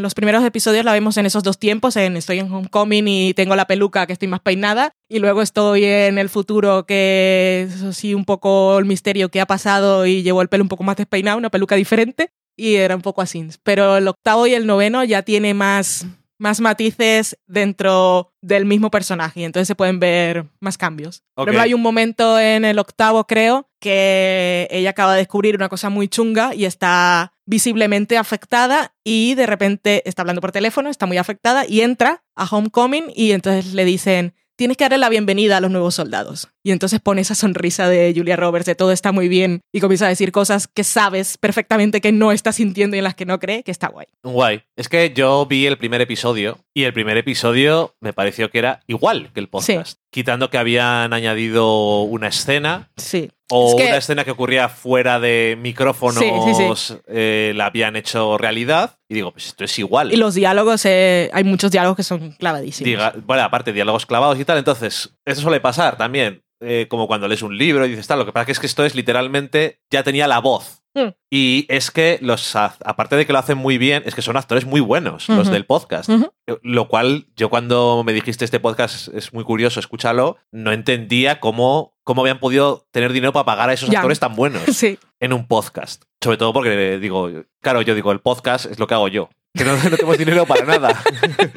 los primeros episodios la vemos en esos dos tiempos: en estoy en Homecoming y tengo la peluca que estoy más peinada, y luego estoy en el futuro, que es así un poco el misterio que ha pasado y llevo el pelo un poco más despeinado, una peluca diferente, y era un poco así. Pero el octavo y el noveno ya tiene más, más matices dentro del mismo personaje y entonces se pueden ver más cambios. Por Ok. ejemplo, hay un momento en el octavo, creo, que ella acaba de descubrir una cosa muy chunga y está visiblemente afectada y de repente está hablando por teléfono, está muy afectada y entra a Homecoming y entonces le dicen, tienes que darle la bienvenida a los nuevos soldados. Y entonces pone esa sonrisa de Julia Roberts de todo está muy bien y comienza a decir cosas que sabes perfectamente que no está sintiendo y en las que no cree, que está guay. Guay. Es que yo vi el primer episodio y el primer episodio me pareció que era igual que el podcast. Quitando que habían añadido una escena Sí. o Es que- una escena que ocurría fuera de micrófonos, Sí, sí, eh, la habían hecho realidad. Y digo, pues esto es igual. Y los diálogos, eh, hay muchos diálogos que son clavadísimos. Diga- bueno, aparte, diálogos clavados y tal. Entonces, eso suele pasar también. Eh, como cuando lees un libro y dices tal. Lo que pasa es que esto es literalmente. Ya tenía la voz. Mm. Y es que los. Aparte de que lo hacen muy bien, es que son actores muy buenos, los del podcast. Ujú. Lo cual, yo cuando me dijiste este podcast es muy curioso, escúchalo, no entendía cómo, cómo habían podido tener dinero para pagar a esos actores tan buenos Sí. en un podcast. Sobre todo porque digo, claro, yo digo, el podcast es lo que hago yo. Que no, no tenemos dinero para nada.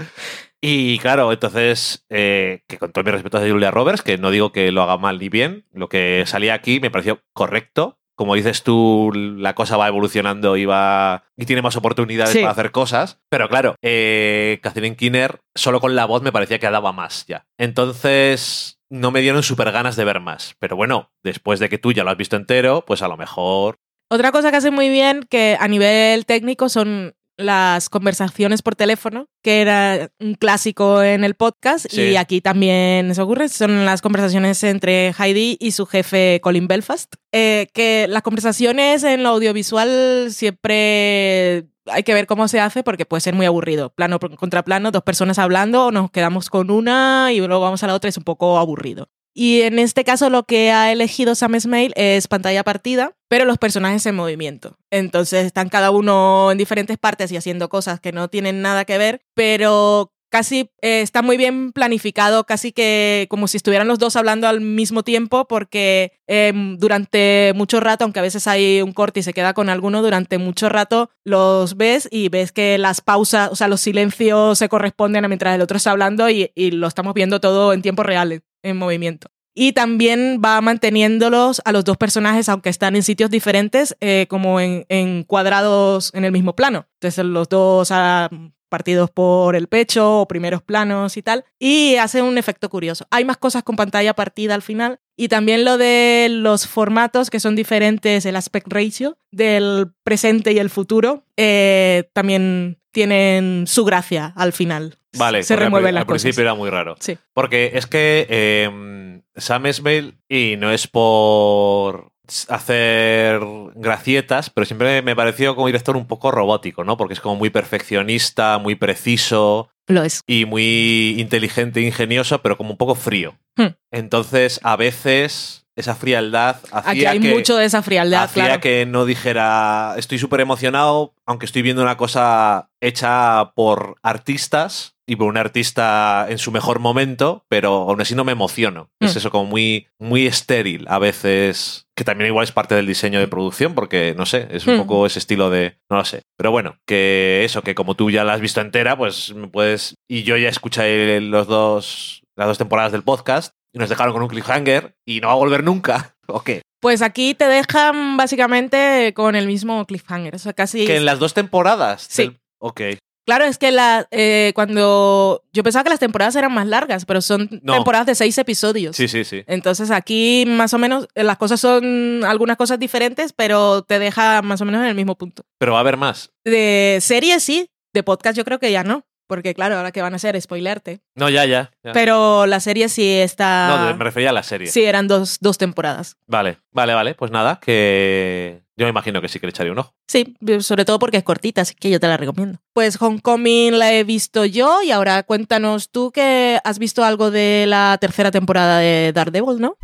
y claro, entonces, eh, que con todo mi respeto a Julia Roberts, que no digo que lo haga mal ni bien, lo que salía aquí me pareció correcto. Como dices tú, la cosa va evolucionando y va y tiene más oportunidades Sí. para hacer cosas. Pero claro, eh, Catherine Kinner, solo con la voz me parecía que daba más ya. Entonces, no me dieron súper ganas de ver más. Pero bueno, después de que tú ya lo has visto entero, pues a lo mejor Otra cosa que hace muy bien, que a nivel técnico son las conversaciones por teléfono, que era un clásico en el podcast Sí. y aquí también se ocurre, son las conversaciones entre Heidi y su jefe Colin Belfast, Eh, que las conversaciones en lo audiovisual siempre hay que ver cómo se hace porque puede ser muy aburrido, plano contra plano, dos personas hablando, nos quedamos con una y luego vamos a la otra, es un poco aburrido. Y en este caso lo que ha elegido Sam Smale es pantalla partida, pero los personajes en movimiento. Entonces están cada uno en diferentes partes y haciendo cosas que no tienen nada que ver, pero casi eh, está muy bien planificado, casi que como si estuvieran los dos hablando al mismo tiempo, porque em, durante mucho rato, aunque a veces hay un corte y se queda con alguno, durante mucho rato los ves y ves que las pausas, o sea, los silencios se corresponden a mientras el otro está hablando y, y lo estamos viendo todo en tiempo real, en movimiento. Y también va manteniéndolos a los dos personajes, aunque están en sitios diferentes, eh, como en, en cuadrados en el mismo plano. Entonces los dos ah, partidos por el pecho o primeros planos y tal. Y hace un efecto curioso. Hay más cosas con pantalla partida al final. Y también lo de los formatos que son diferentes, el aspect ratio del presente y el futuro, eh, también tienen su gracia al final. Vale, se al remueven las al cosas. principio era muy raro. Sí. Porque es que eh, Sam Esmail, y no es por hacer gracietas, pero siempre me pareció como director un poco robótico, ¿no? Porque es como muy perfeccionista, muy preciso Lo es. y muy inteligente e ingenioso, pero como un poco frío. Hmm. Entonces, a veces esa frialdad hacía Aquí hay que, mucho de esa frialdad, hacía claro. que no dijera estoy súper emocionado, aunque estoy viendo una cosa hecha por artistas y por un artista en su mejor momento, pero aún así no me emociono. Es Mm. eso como muy, muy estéril a veces, que también igual es parte del diseño de producción, porque no sé, es un Mm. poco ese estilo de, no lo sé. Pero bueno, que eso, que como tú ya la has visto entera, pues me puedes, y yo ya escuché los dos, las dos temporadas del podcast y nos dejaron con un cliffhanger y no va a volver nunca. ¿O qué? Pues aquí te dejan básicamente con el mismo cliffhanger. O sea, casi. Que en las dos temporadas. Sí. del- Ok. Claro, es que la, eh, cuando. Yo pensaba que las temporadas eran más largas, pero son No. temporadas de seis episodios. Sí, sí, sí. Entonces aquí más o menos eh, las cosas son algunas cosas diferentes, pero te deja más o menos en el mismo punto. Pero va a haber más. De series sí, de podcast yo creo que ya no, porque claro, ahora que van a hacer spoilerte. No, ya, ya. ya. Pero la serie sí está... No, me refería a la serie. Sí, eran dos, dos temporadas. Vale, vale, vale. Pues nada, que yo me imagino que sí que le echaría un ojo. Sí, sobre todo porque es cortita, así que yo te la recomiendo. Pues Homecoming la he visto yo y ahora cuéntanos tú que has visto algo de la tercera temporada de Daredevil, ¿no?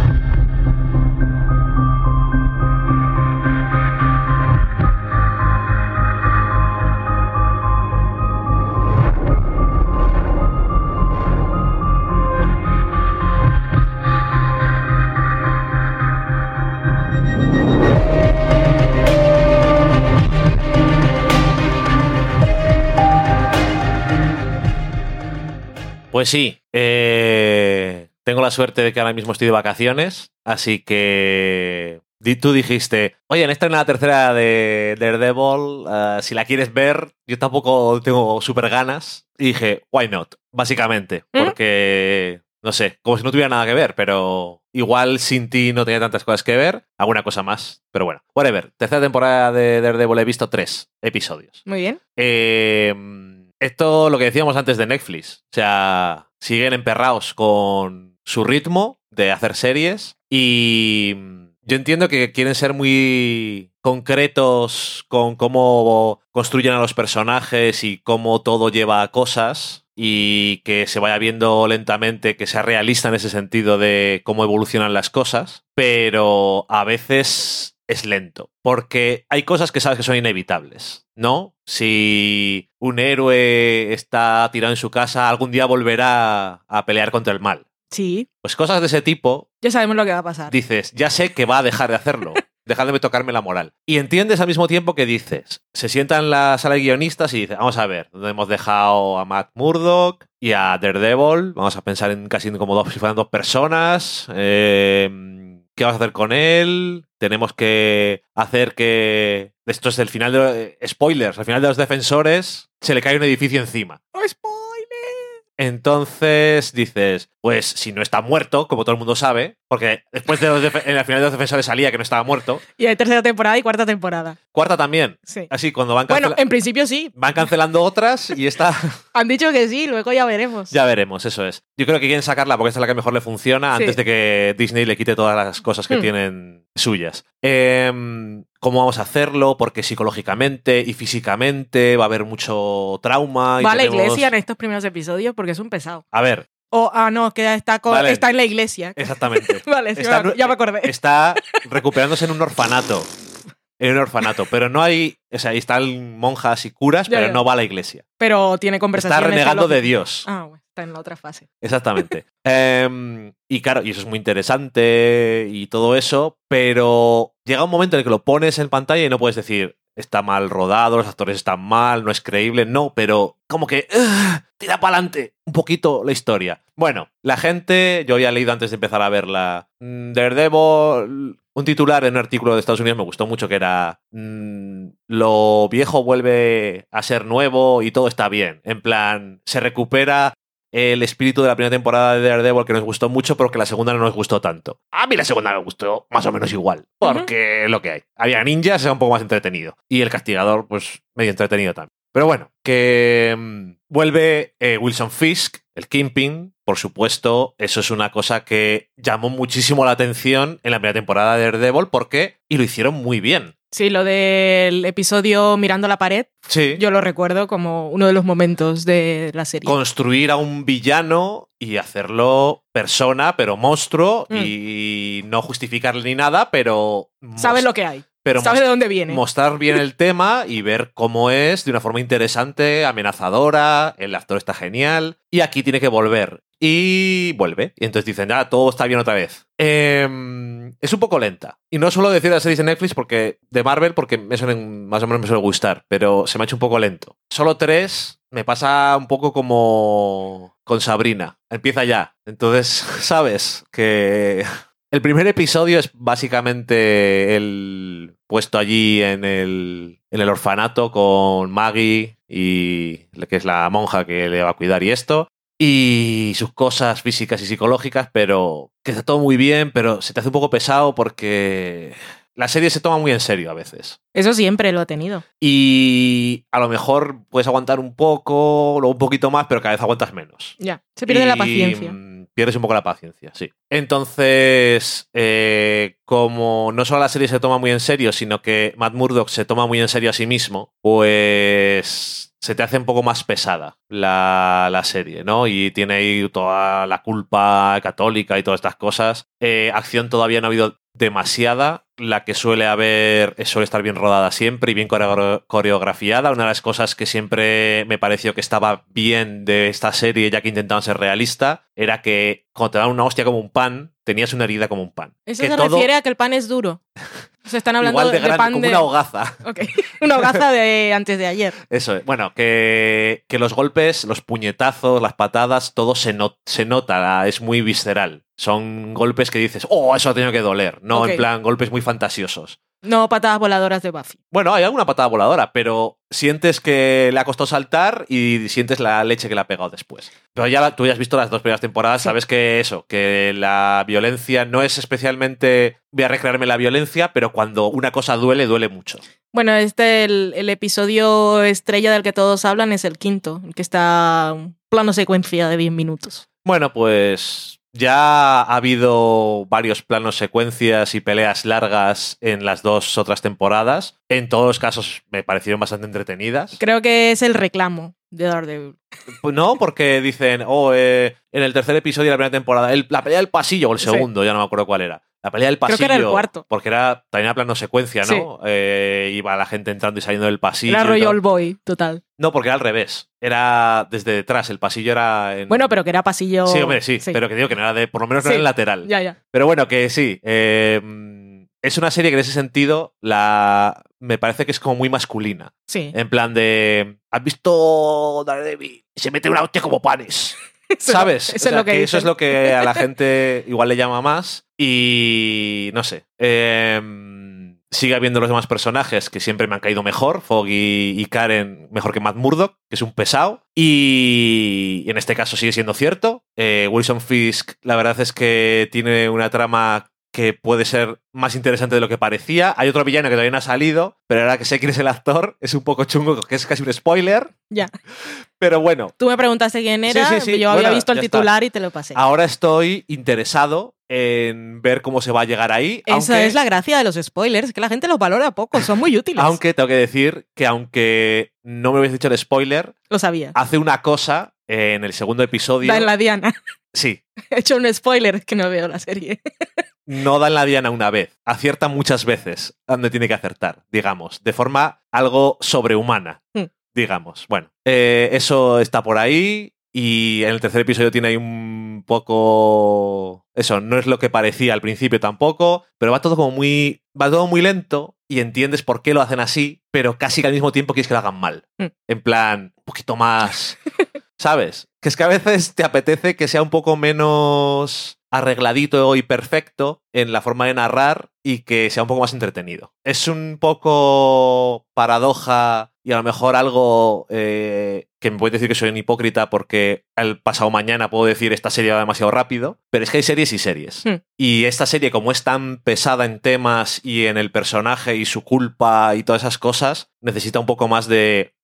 Pues sí, eh, tengo la suerte de que ahora mismo estoy de vacaciones, así que tú dijiste, oye, en esta en la tercera de Daredevil, eh, si la quieres ver, yo tampoco tengo súper ganas. Y dije, why not? Básicamente, ¿Mm? porque, no sé, como si no tuviera nada que ver, pero igual sin ti no tenía tantas cosas que ver, alguna cosa más. Pero bueno, whatever. Tercera temporada de Daredevil he visto tres episodios. Muy bien. Eh, esto lo que decíamos antes de Netflix. O sea, siguen emperrados con su ritmo de hacer series y yo entiendo que quieren ser muy concretos con cómo construyen a los personajes y cómo todo lleva a cosas y que se vaya viendo lentamente, que sea realista en ese sentido de cómo evolucionan las cosas, pero a veces es lento, porque hay cosas que sabes que son inevitables, ¿no? Si un héroe está tirado en su casa, algún día volverá a pelear contra el mal. Sí, Pues cosas de ese tipo, ya sabemos lo que va a pasar. dices, ya sé que va a dejar de hacerlo. Dejad de tocarme la moral. Y entiendes al mismo tiempo que dices, se sienta en la sala de guionistas y dice, vamos a ver, donde hemos dejado a Matt Murdock y a Daredevil, vamos a pensar en casi como dos, si fueran dos personas, eh, ¿qué vamos a hacer con él? Tenemos que hacer que... Esto es el final de... eh, Spoilers, al final de los defensores se le cae un edificio encima. ¡Spoiler! Entonces dices, pues si no está muerto, como todo el mundo sabe, porque después de los en el final de los defensores salía que no estaba muerto. Y hay tercera temporada y cuarta temporada. Cuarta también. Sí. Así, cuando van, Bueno, cancela- en principio sí. van cancelando otras y esta Han dicho que sí, luego ya veremos. ya veremos, eso es. Yo creo que quieren sacarla porque esta es la que mejor le funciona Sí. antes de que Disney le quite todas las cosas que Hmm. tienen suyas. Em, ¿Cómo vamos a hacerlo? Porque psicológicamente y físicamente va a haber mucho trauma. Va a la tenemos- iglesia en estos primeros episodios porque es un pesado. A ver, O, ah, no, que está, con- Vale. está en la iglesia. exactamente. Vale, sí, Está- me- ya me acordé. está recuperándose en un orfanato. En un orfanato. Pero no hay. O sea, ahí están monjas y curas, Ya, pero ya. no va a la iglesia. Pero tiene conversaciones. Está renegando de. Dios. Ah, bueno, está en la otra fase. Exactamente. Em, y claro, y eso es muy interesante y todo eso, pero llega un momento en el que lo pones en pantalla y no puedes decir. Está mal rodado, los actores están mal, no es creíble, no, pero como que tira para adelante un poquito la historia. Bueno, la gente, yo había leído antes de empezar a verla, mm, Daredevil, un titular en un artículo de Estados Unidos me gustó mucho que era mm, lo viejo vuelve a ser nuevo y todo está bien. En plan, se recupera el espíritu de la primera temporada de Daredevil que nos gustó mucho, pero que la segunda no nos gustó tanto. A mí la segunda me gustó más o menos igual, porque lo que hay. Había ninjas, era un poco más entretenido. Y el castigador, pues medio entretenido también. Pero bueno, que mm, vuelve eh, Wilson Fisk, el Kingpin. Por supuesto, eso es una cosa que llamó muchísimo la atención en la primera temporada de Daredevil porque y lo hicieron muy bien. Sí, lo del episodio Mirando la pared, Sí. yo lo recuerdo como uno de los momentos de la serie. construir a un villano y hacerlo persona, pero monstruo, Mm. y no justificarle ni nada, pero. Sabe lo que hay. Pero Sabe mos- de dónde viene. Mostrar bien el tema y ver cómo es de una forma interesante, amenazadora. El actor está genial. Y aquí tiene que volver. Y vuelve. Y entonces dicen, ah, todo está bien otra vez. Em, es un poco lenta. Y no suelo decir las series de Netflix porque de Marvel porque me suelen, más o menos me suele gustar, pero se me ha hecho un poco lento. Solo tres me pasa un poco como con Sabrina. Empieza ya. Entonces, sabes que el primer episodio es básicamente el puesto allí en el, en el orfanato con Maggie y que es la monja que le va a cuidar y esto. Y sus cosas físicas y psicológicas, pero que está todo muy bien, pero se te hace un poco pesado porque la serie se toma muy en serio a veces. Eso siempre lo ha tenido. Y a lo mejor puedes aguantar un poco, luego un poquito más, pero cada vez aguantas menos. Ya, se pierde la paciencia. Pierdes un poco la paciencia, sí. Entonces, eh, como no solo la serie se toma muy en serio, sino que Matt Murdock se toma muy en serio a sí mismo, pues se te hace un poco más pesada la, la serie, ¿no? Y tiene ahí toda la culpa católica y todas estas cosas. Eh, acción todavía no ha habido demasiada. La que suele haber eh, suele estar bien rodada siempre y bien coreo- coreografiada. Una de las cosas que siempre me pareció que estaba bien de esta serie, ya que intentaban ser realista, era que cuando te dan una hostia como un pan, tenías una herida como un pan. Eso que se todo refiere a que el pan es duro. Se están hablando igual de de, grande, pan como de... una hogaza. Una hogaza de antes de ayer. Eso es. Bueno, que, que los golpes, los puñetazos, las patadas, todo se, no- se nota, es muy visceral. Son golpes que dices, oh, eso ha tenido que doler. No, en plan, golpes muy fantasiosos. No patadas voladoras de Buffy. Bueno, hay alguna patada voladora, pero sientes que le ha costado saltar y sientes la leche que le ha pegado después. Pero ya la- tú ya has visto las dos primeras temporadas, sabes que eso, que la violencia no es especialmente voy a recrearme la violencia, pero cuando una cosa duele, duele mucho. Bueno, este, el, el episodio estrella del que todos hablan es el quinto, que está un plano secuencia de 10 minutos. Bueno, pues ya ha habido varios planos, secuencias y peleas largas en las dos otras temporadas. En todos los casos me parecieron bastante entretenidas. Creo que es el reclamo de Daredevil. Pues No, porque dicen, oh, eh, en el tercer episodio de la primera temporada, el- la pelea del pasillo, o el Sí. segundo, ya no me acuerdo cuál era. La pelea del Creo pasillo. que era el cuarto. Porque era también era plano secuencia, ¿no? Eh, iba la gente entrando y saliendo del pasillo. Era. All Boy, total. No, porque era al revés. Era desde detrás, el pasillo era en... Bueno, pero que era pasillo. Sí, hombre, sí, pero que digo que no era de, por lo menos no Sí. era en lateral. Ya, ya. Pero bueno, que sí. eh, es una serie que en ese sentido la me parece que es como muy masculina. Sí. En plan de. ¿Has visto Daredevil? Se mete una hostia como panes. ¿Sabes? Eso O es sea, lo que eso es lo que a la gente igual le llama más. Y no sé. eh, sigue habiendo los demás personajes que siempre me han caído mejor. Foggy y Karen mejor que Matt Murdock, que es un pesado. Y en este caso sigue siendo cierto. Eh, Wilson Fisk, la verdad es que tiene una trama que puede ser más interesante de lo que parecía. Hay otro villano que todavía no ha salido, pero ahora que sé quién es el actor, es un poco chungo, que es casi un spoiler. Ya. Pero bueno, Tú me preguntaste quién era, sí, sí. yo había visto el está. titular y te lo pasé. ahora estoy interesado en ver cómo se va a llegar ahí. Esa aunque, es la gracia de los spoilers, que la gente los valora poco, son muy útiles. Aunque tengo que decir que aunque no me hubiese dicho el spoiler, Lo sabía. hace una cosa en el segundo episodio. Da en la diana. Sí, He hecho un spoiler, que no veo la serie. No da en la diana una vez, acierta muchas veces donde tiene que acertar, digamos, de forma algo sobrehumana, Hmm. digamos. Bueno, eh, eso está por ahí y en el tercer episodio tiene ahí un poco... Eso, no es lo que parecía al principio tampoco, pero va todo como muy... va todo muy lento y entiendes por qué lo hacen así, pero casi que al mismo tiempo quieres que lo hagan mal. Hmm. En plan, un poquito más... ¿Sabes? Que es que a veces te apetece que sea un poco menos arregladito y perfecto en la forma de narrar y que sea un poco más entretenido. Es un poco paradoja y a lo mejor algo eh, que me puede decir que soy un hipócrita porque el pasado mañana puedo decir esta serie va demasiado rápido, pero es que hay series y series. Hmm. Y esta serie, como es tan pesada en temas y en el personaje y su culpa y todas esas cosas, necesita un poco más de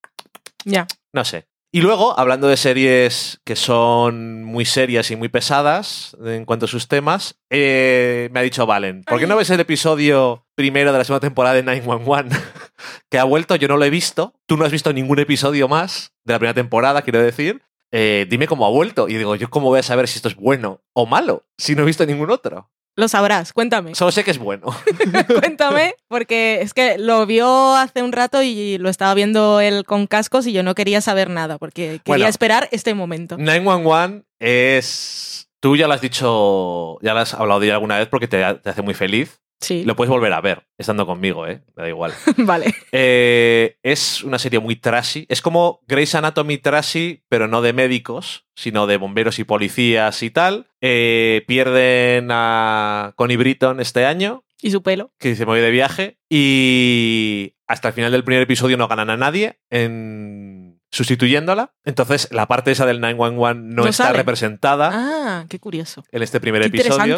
Ya. No sé. Y luego, hablando de series que son muy serias y muy pesadas en cuanto a sus temas, eh, me ha dicho Valen, ¿por qué no ves el episodio primero de la segunda temporada de 911? que ha vuelto, yo no lo he visto. Tú no has visto ningún episodio más de la primera temporada, quiero decir. Eh, dime cómo ha vuelto. Y digo, ¿yo cómo voy a saber si esto es bueno o malo? Si no he visto ningún otro. Lo sabrás, cuéntame. Solo sé que es bueno. Cuéntame, porque es que lo vio hace un rato y lo estaba viendo él con cascos y yo no quería saber nada, porque quería Bueno. esperar este momento. 911 es... Tú ya lo has dicho, ya lo has hablado de ella alguna vez porque te, te hace muy feliz. Sí, Lo puedes volver a ver, estando conmigo, ¿eh? Me da igual. vale. Eh, es una serie muy trashy. Es como Grey's Anatomy trashy, pero no de médicos, sino de bomberos y policías y tal. Eh, pierden a Connie Britton este año, Y su pelo. que dice me voy de viaje, y hasta el final del primer episodio no ganan a nadie en sustituyéndola. Entonces la parte esa del 911 no, No está sale. representada Ah, qué curioso. en este primer Qué episodio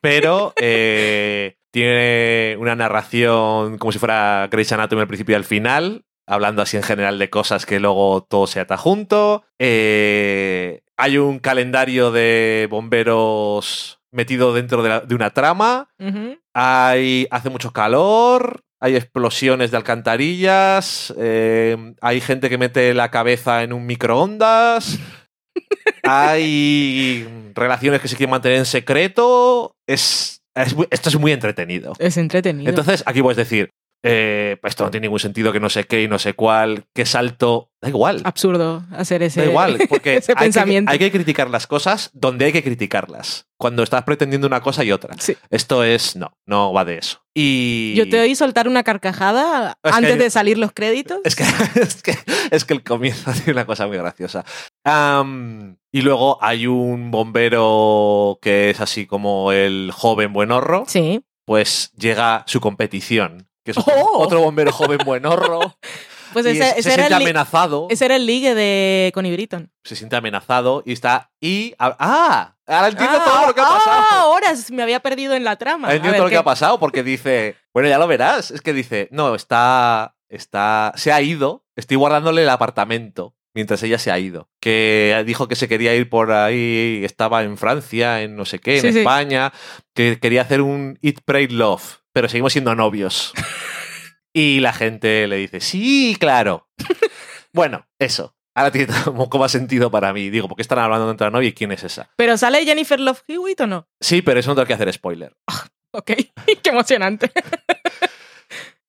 pero eh, tiene una narración como si fuera Grey's Anatomy al principio y al final, hablando así en general de cosas que luego todo se ata junto. Eh, hay un calendario de bomberos metido dentro de, la- de una trama. Hay, hace mucho calor. Hay explosiones de alcantarillas. eh, hay gente que mete la cabeza en un microondas. hay relaciones que se quieren mantener en secreto. Es, es muy- esto es muy entretenido. Es entretenido. Entonces, aquí puedes decir, eh, pues esto no tiene ningún sentido, que no sé qué y no sé cuál, qué salto. Da igual. Absurdo hacer ese, Da igual, porque ese hay, que, pensamiento. hay que criticar las cosas donde hay que criticarlas. Cuando estás pretendiendo una cosa y otra. Sí. Esto es, no, no va de eso. Y... Yo te oí soltar una carcajada Es antes de salir los créditos. Es que, es, que, es que el comienzo tiene una cosa muy graciosa. Y luego hay un bombero que es así como el joven buenorro. Sí. Pues llega su competición. Que es ¡Oh! otro bombero joven buenorro. Pues y ese, es- ese se siente amenazado. ese era el ligue de Connie Britton. Se siente amenazado y está. Y. ¡Ah! Ahora entiendo Ah, todo lo que ha ah, pasado. ahora me había perdido en la trama. Ahora entiendo ver, todo lo que ha pasado porque dice. Bueno, ya lo verás. Es que dice. No, está. Está. Se ha ido. Estoy guardándole el apartamento. Mientras ella se ha ido. Que dijo que se quería ir por ahí. Estaba en Francia, en no sé qué, en Sí, sí. España. Que quería hacer un Eat, Pray, Love. Pero seguimos siendo novios. y la gente le dice, sí, claro. bueno, eso. Ahora tiene un poco más sentido para mí. Digo, ¿por qué están hablando de otra novia y quién es esa? ¿Pero sale Jennifer Love Hewitt o no? Sí, pero eso no tengo que hacer spoiler. Ok, qué emocionante.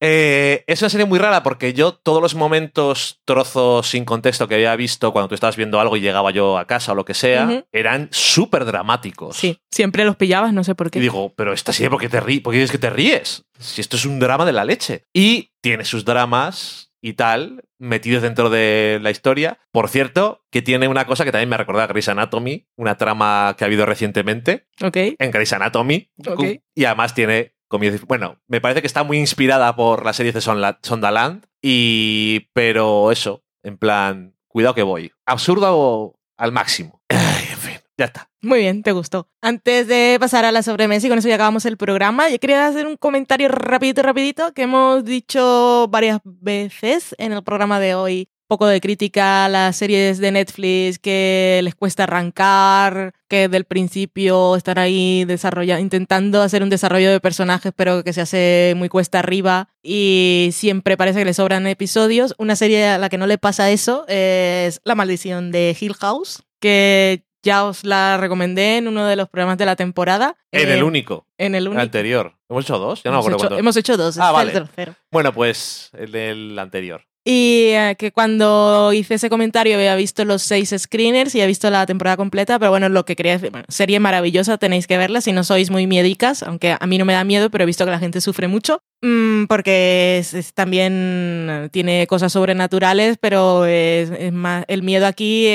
Eh, es una serie muy rara porque yo todos los momentos, trozos sin contexto que había visto cuando tú estabas viendo algo y llegaba yo a casa o lo que sea, eran súper dramáticos. Sí, siempre los pillabas, no sé por Y qué. digo, pero esta serie, ¿por qué te ríes? ¿Por qué dices que te ríes? Si esto es un drama de la leche. Y tiene sus dramas y tal, metidos dentro de la historia. Por cierto, que tiene una cosa que también me recuerda a Grey's Anatomy, una trama que ha habido recientemente Ok, en Grey's Anatomy. Ok. Y además tiene. Bueno, me parece que está muy inspirada por la serie de Sondaland. Y. Pero eso, en plan, cuidado que voy. Absurdo al máximo. En fin, ya está. muy bien, te gustó. Antes de pasar a la sobremesa y con eso ya acabamos el programa, yo quería hacer un comentario rapidito, rapidito, que hemos dicho varias veces en el programa de hoy. Poco de crítica a las series de Netflix que les cuesta arrancar, que del principio están ahí desarrolla- intentando hacer un desarrollo de personajes, pero que se hace muy cuesta arriba y siempre parece que le sobran episodios. Una serie a la que no le pasa eso es La maldición de Hill House, que ya os la recomendé en uno de los programas de la temporada. En Eh, el único. En el único. Anterior. ¿Hemos hecho dos? Ya no hemos, hecho, hemos hecho dos, Ah, este vale. el tercero. Bueno, pues el del anterior. Y eh, que cuando hice ese comentario había visto los seis screeners y había visto la temporada completa, pero bueno, lo que quería decir, bueno, serie maravillosa, tenéis que verla si no sois muy miedicas, aunque a mí no me da miedo, pero he visto que la gente sufre mucho, porque es, es también tiene cosas sobrenaturales, pero es, es más, el miedo aquí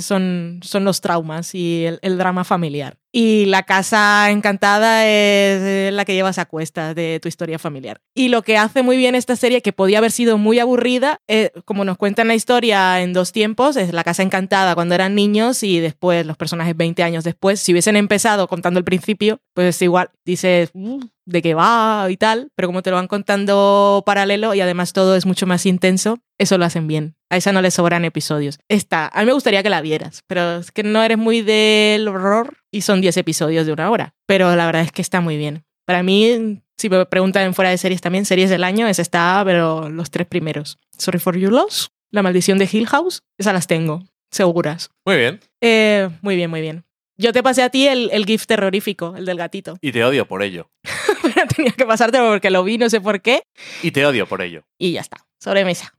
son, son los traumas y el, el drama familiar. Y la casa encantada es eh, la que llevas a cuestas de tu historia familiar. Y lo que hace muy bien esta serie, que podía haber sido muy aburrida, eh, como nos cuentan la historia en dos tiempos, es la casa encantada cuando eran niños y después los personajes 20 años después. Si hubiesen empezado contando el principio, pues igual dices, "Uh, de qué va y tal, pero como te lo van contando paralelo y además todo es mucho más intenso, eso lo hacen bien. A esa no le sobran episodios. Esta, a mí me gustaría que la vieras, pero es que no eres muy del horror y son 10 episodios de una hora, pero la verdad es que está muy bien. Para mí, si me preguntan fuera de series también, series del año, es esta, pero los tres primeros. Sorry for Your Loss, La Maldición de Hill House, esas las tengo, seguras. Muy bien. Eh, muy bien, muy bien. Yo te pasé a ti el, el GIF terrorífico, el del gatito. Y te odio por ello. Pero tenía que pasártelo porque lo vi, no sé por qué. Y te odio por ello. Y ya está. Sobremesa.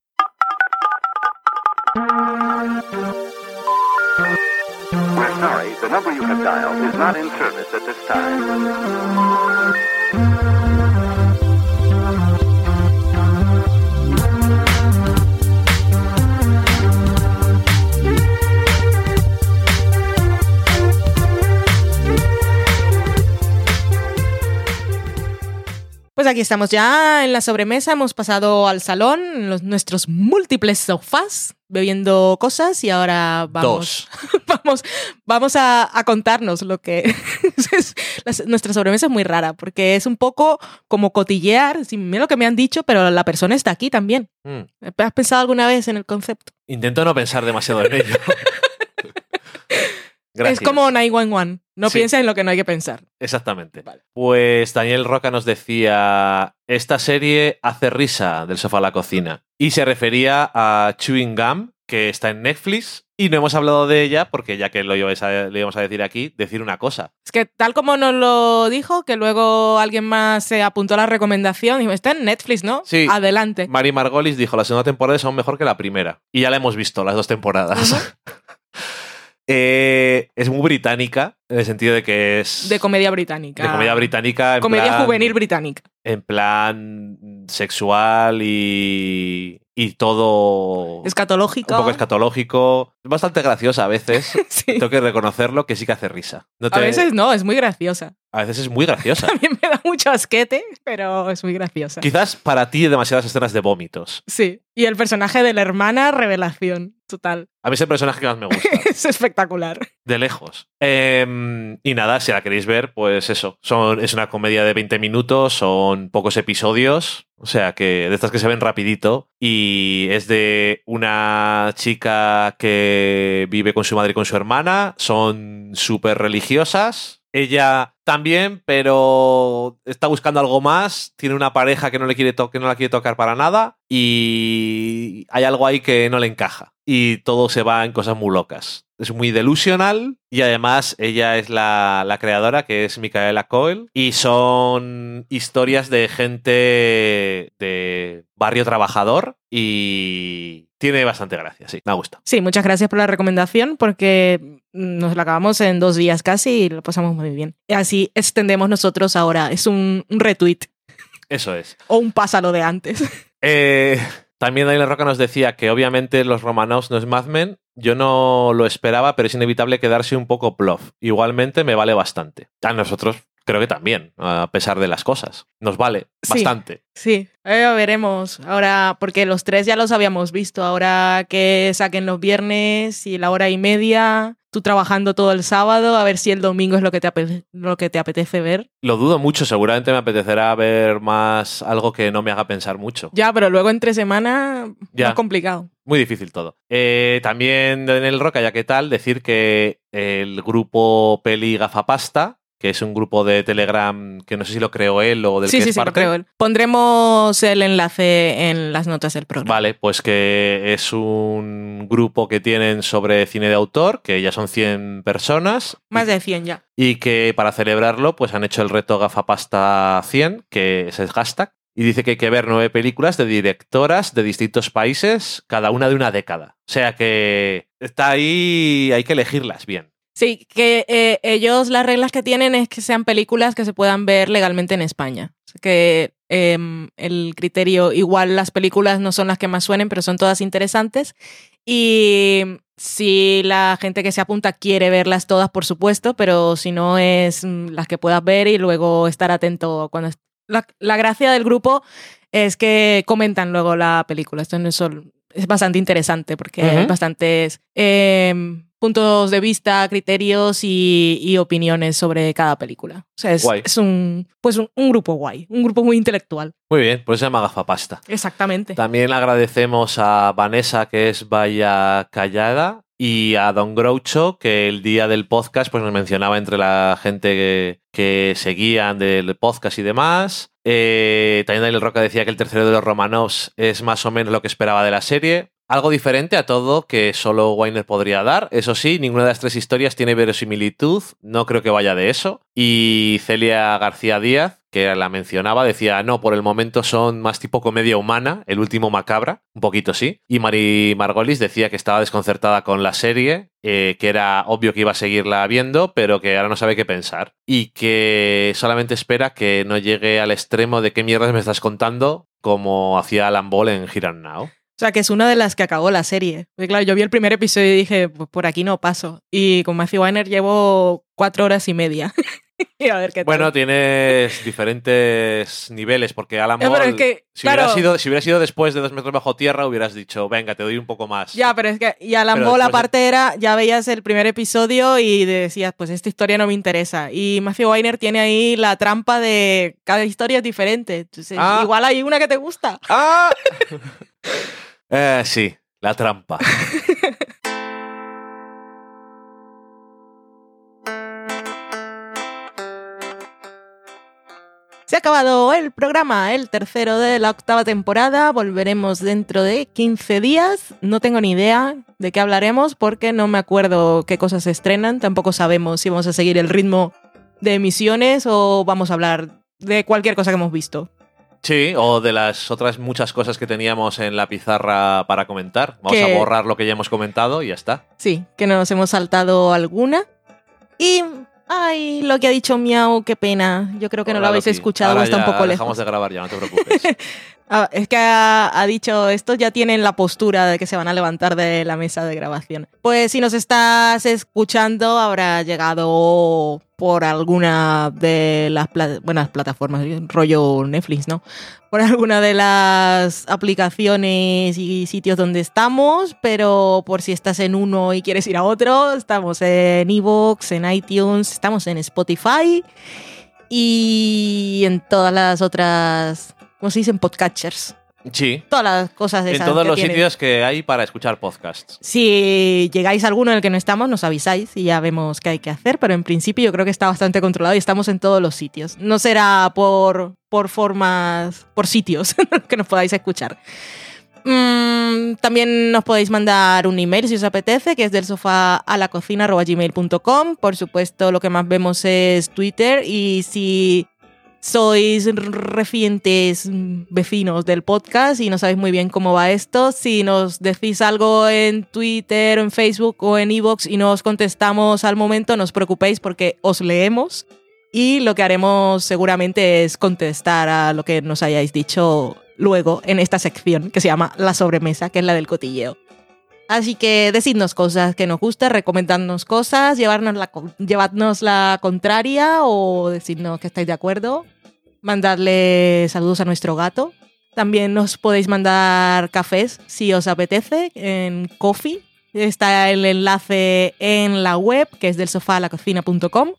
We're sorry, the number you have dialed is not in service at this time. Pues aquí estamos ya en la sobremesa, hemos pasado al salón, los, nuestros múltiples sofás, bebiendo cosas y ahora vamos, vamos, vamos a, a contarnos lo que... es- nuestra sobremesa es muy rara porque es un poco como cotillear, sí, mira lo que me han dicho, pero la persona está aquí también. Mm. ¿Has pensado alguna vez en el concepto? Intento no pensar demasiado en ello. Gracias. Es como 911, no Sí. piensa en lo que no hay que pensar. Exactamente. Vale. Pues Daniel Roca nos decía, esta serie hace risa del sofá a la cocina. Y se refería a Chewing Gum, que está en Netflix. Y no hemos hablado de ella, porque ya que lo ibais a- le íbamos a decir aquí, decir una cosa. Es que tal como nos lo dijo, que luego alguien más se apuntó a la recomendación, dijo, está en Netflix, ¿no? Sí. Adelante. Mari Margolis dijo, la segunda temporada es aún mejor que la primera. Y ya la hemos visto, las dos temporadas. Eh, es muy británica, en el sentido de que es... De comedia británica. de comedia británica. en Comedia plan- juvenil británica. En plan sexual y... Y todo... Escatológica. Un poco escatológico. Es bastante graciosa a veces. Sí. Tengo que reconocerlo que sí que hace risa. No A veces no, es muy graciosa. A veces es muy graciosa. También me da mucho asquete, pero es muy graciosa. Quizás para ti demasiadas escenas de vómitos. Sí. Y el personaje de la hermana, revelación. Total. A mí es el personaje que más me gusta. es espectacular. de lejos. Em, y nada, si la queréis ver, pues eso. Son, es una comedia de 20 minutos, son pocos episodios. O sea que de estas que se ven rapidito. Y es de una chica que vive con su madre y con su hermana. Son súper religiosas. Ella también, pero está buscando algo más. Tiene una pareja que no, le quiere que no la quiere tocar para nada. Y hay algo ahí que no le encaja. Y todo se va en cosas muy locas. Es muy delusional. Y además ella es la, la creadora, que es Micaela Coel. Y son historias de gente de barrio trabajador. Y tiene bastante gracia, sí. Me gusta. Sí, muchas gracias por la recomendación porque nos la acabamos en dos días casi y lo pasamos muy bien. Así extendemos nosotros ahora. Es un, un retweet Eso es. o un pásalo de antes. Eh, también Daniel Roca nos decía que obviamente los Romanovs no es Mad Men. Yo no lo esperaba, pero es inevitable quedarse un poco plof. Igualmente me vale bastante. A nosotros creo que también, a pesar de las cosas. Nos vale Sí. bastante. Sí, eh, veremos. Ahora, porque los tres ya los habíamos visto. Ahora que saquen los viernes y la hora y media, tú trabajando todo el sábado, a ver si el domingo es lo que te, lo que te apetece ver. Lo dudo mucho, seguramente me apetecerá ver más algo que no me haga pensar mucho. Ya, pero luego entre semana, Ya. más complicado. Muy difícil todo. Eh, también en el Roca, ya que tal, decir que el grupo Peli Gafapasta, que es un grupo de Telegram que no sé si lo creó él o del Sí, que sí, es sí, lo parte. creo. él. Pondremos el enlace en las notas del programa. Vale, pues que es un grupo que tienen sobre cine de autor, que ya son 100 personas. Más de 100 ya. Y que para celebrarlo, pues han hecho el reto Gafapasta 100, que es el hashtag. Y dice que hay que ver nueve películas de directoras de distintos países, cada una de una década. O sea que está ahí, hay que elegirlas bien. Sí, que eh, ellos las reglas que tienen es que sean películas que se puedan ver legalmente en España. Que em, el criterio, igual las películas no son las que más suenen, pero son todas interesantes. Y si la gente que se apunta quiere verlas todas, por supuesto, pero si no es mm, las que puedas ver y luego estar atento cuando... La, la gracia del grupo es que comentan luego la película. Esto no es solo- es bastante interesante porque hay bastantes eh, puntos de vista, criterios y, y opiniones sobre cada película. O sea, es un, pues un, un grupo guay, un grupo muy intelectual. Muy bien, pues se llama Gafapasta. Exactamente. También agradecemos a Vanessa, que es Vaya Callada, y a Don Groucho, que el día del podcast pues, nos mencionaba entre la gente que, que seguían del podcast y demás. Eh, también Roca decía que el tercero de los Romanovs es más o menos lo que esperaba de la serie. Algo diferente a todo que solo Weiner podría dar. Eso sí, ninguna de las tres historias tiene verosimilitud. No creo que vaya de eso. Y Celia García Díaz, que la mencionaba, decía, no, por el momento son más tipo comedia humana, el último macabra, un poquito sí. Y Mari Margolis decía que estaba desconcertada con la serie, eh, que era obvio que iba a seguirla viendo, pero que ahora no sabe qué pensar. Y que solamente espera que no llegue al extremo de qué mierdas me estás contando, como hacía Alan Ball en Here and Now. O sea, que es una de las que acabó la serie. Claro, yo vi el primer episodio y dije, pues por aquí no paso. Y con Matthew Weiner llevo cuatro horas y media. y a ver qué tal. Bueno, tienes diferentes niveles, porque Alan Ball, pero es que, si, hubiera sido, si hubiera sido después de dos metros bajo tierra, hubieras dicho, venga, te doy un poco más. Ya, pero es que y Alan de- aparte era, ya veías el primer episodio y decías, pues esta historia no me interesa. Y Matthew Weiner tiene ahí la trampa de cada historia es diferente. Entonces, Ah. igual hay una que te gusta. ¡Ah! Eh, sí, la trampa. Se ha acabado el programa, el tercero de la octava temporada. Volveremos dentro de 15 días. No tengo ni idea de qué hablaremos porque no me acuerdo qué cosas se estrenan. Tampoco sabemos si vamos a seguir el ritmo de emisiones o vamos a hablar de cualquier cosa que hemos visto. Sí, o de las otras muchas cosas que teníamos en la pizarra para comentar. Vamos Que- a borrar lo que ya hemos comentado y ya está. Sí, que nos hemos saltado alguna. Y, ay, lo que ha dicho Miau, qué pena. Yo creo que no lo habéis Loki. escuchado, Ahora está un poco lejos. Dejamos de grabar ya, no te preocupes. Ah, es que ha, ha dicho esto, ya tienen la postura de que se van a levantar de la mesa de grabación. Pues si nos estás escuchando, habrá llegado por alguna de las buenas plataformas, rollo Netflix, ¿no? Por alguna de las aplicaciones y sitios donde estamos, pero por si estás en uno y quieres ir a otro, estamos en Evox, en iTunes, estamos en Spotify y en todas las otras, ¿cómo se dicen? Podcatchers. Sí, Todas las cosas de en esas todos que los tienen. sitios que hay para escuchar podcasts. Si llegáis a alguno en el que no estamos, nos avisáis y ya vemos qué hay que hacer, pero en principio yo creo que está bastante controlado y estamos en todos los sitios. No será por, por formas, por sitios que nos podáis escuchar. Mm, también nos podéis mandar un email si os apetece, que es del sofá a la cocina gmail.com. Por supuesto, lo que más vemos es Twitter y si sois refientes mm, vecinos del podcast y no sabéis muy bien cómo va esto, si nos decís algo en Twitter, o en Facebook o en Evox y no os contestamos al momento, no os preocupéis porque os leemos y lo que haremos seguramente es contestar a lo que nos hayáis dicho luego en esta sección que se llama La sobremesa, que es la del cotilleo. Así que decidnos cosas que nos gusten, recomendadnos cosas, llevarnos la, llevadnos la contraria o decirnos que estáis de acuerdo. Mandarle saludos a nuestro gato. También nos podéis mandar cafés si os apetece en Coffee. Está el enlace en la web, que es del sofá cocina.com.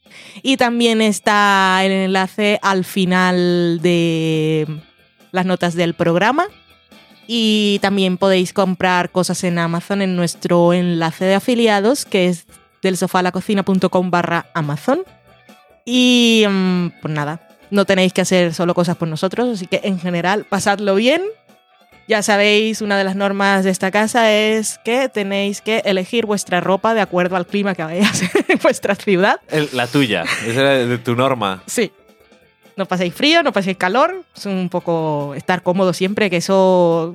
Y también está el enlace al final de las notas del programa. Y también podéis comprar cosas en Amazon en nuestro enlace de afiliados, que es del sofá a la cocina.com barra Amazon. Y mm, pues nada, no tenéis que hacer solo cosas por nosotros, así que en general, pasadlo bien. Ya sabéis, una de las normas de esta casa es que tenéis que elegir vuestra ropa de acuerdo al clima que vayáis en vuestra ciudad. El- la tuya, esa es de tu norma. Sí. No paséis frío, no paséis calor. Es un poco estar cómodo siempre, que eso,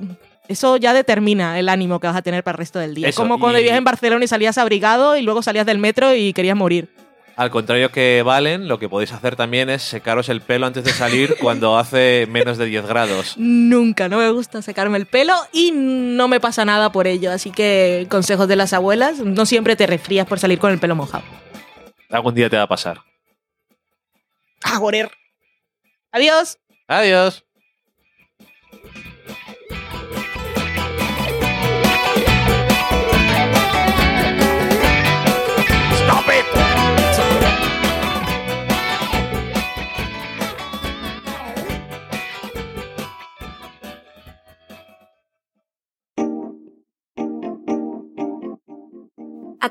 eso ya determina el ánimo que vas a tener para el resto del día. Eso, Como cuando y- vivías en Barcelona y salías abrigado y luego salías del metro y querías morir. Al contrario que Valen, lo que podéis hacer también es secaros el pelo antes de salir cuando hace menos de 10 grados. Nunca, no me gusta secarme el pelo y no me pasa nada por ello. Así que consejos de las abuelas, no siempre te resfrías por salir con el pelo mojado. Algún día te va a pasar. ¡A joder! Adiós. Adiós.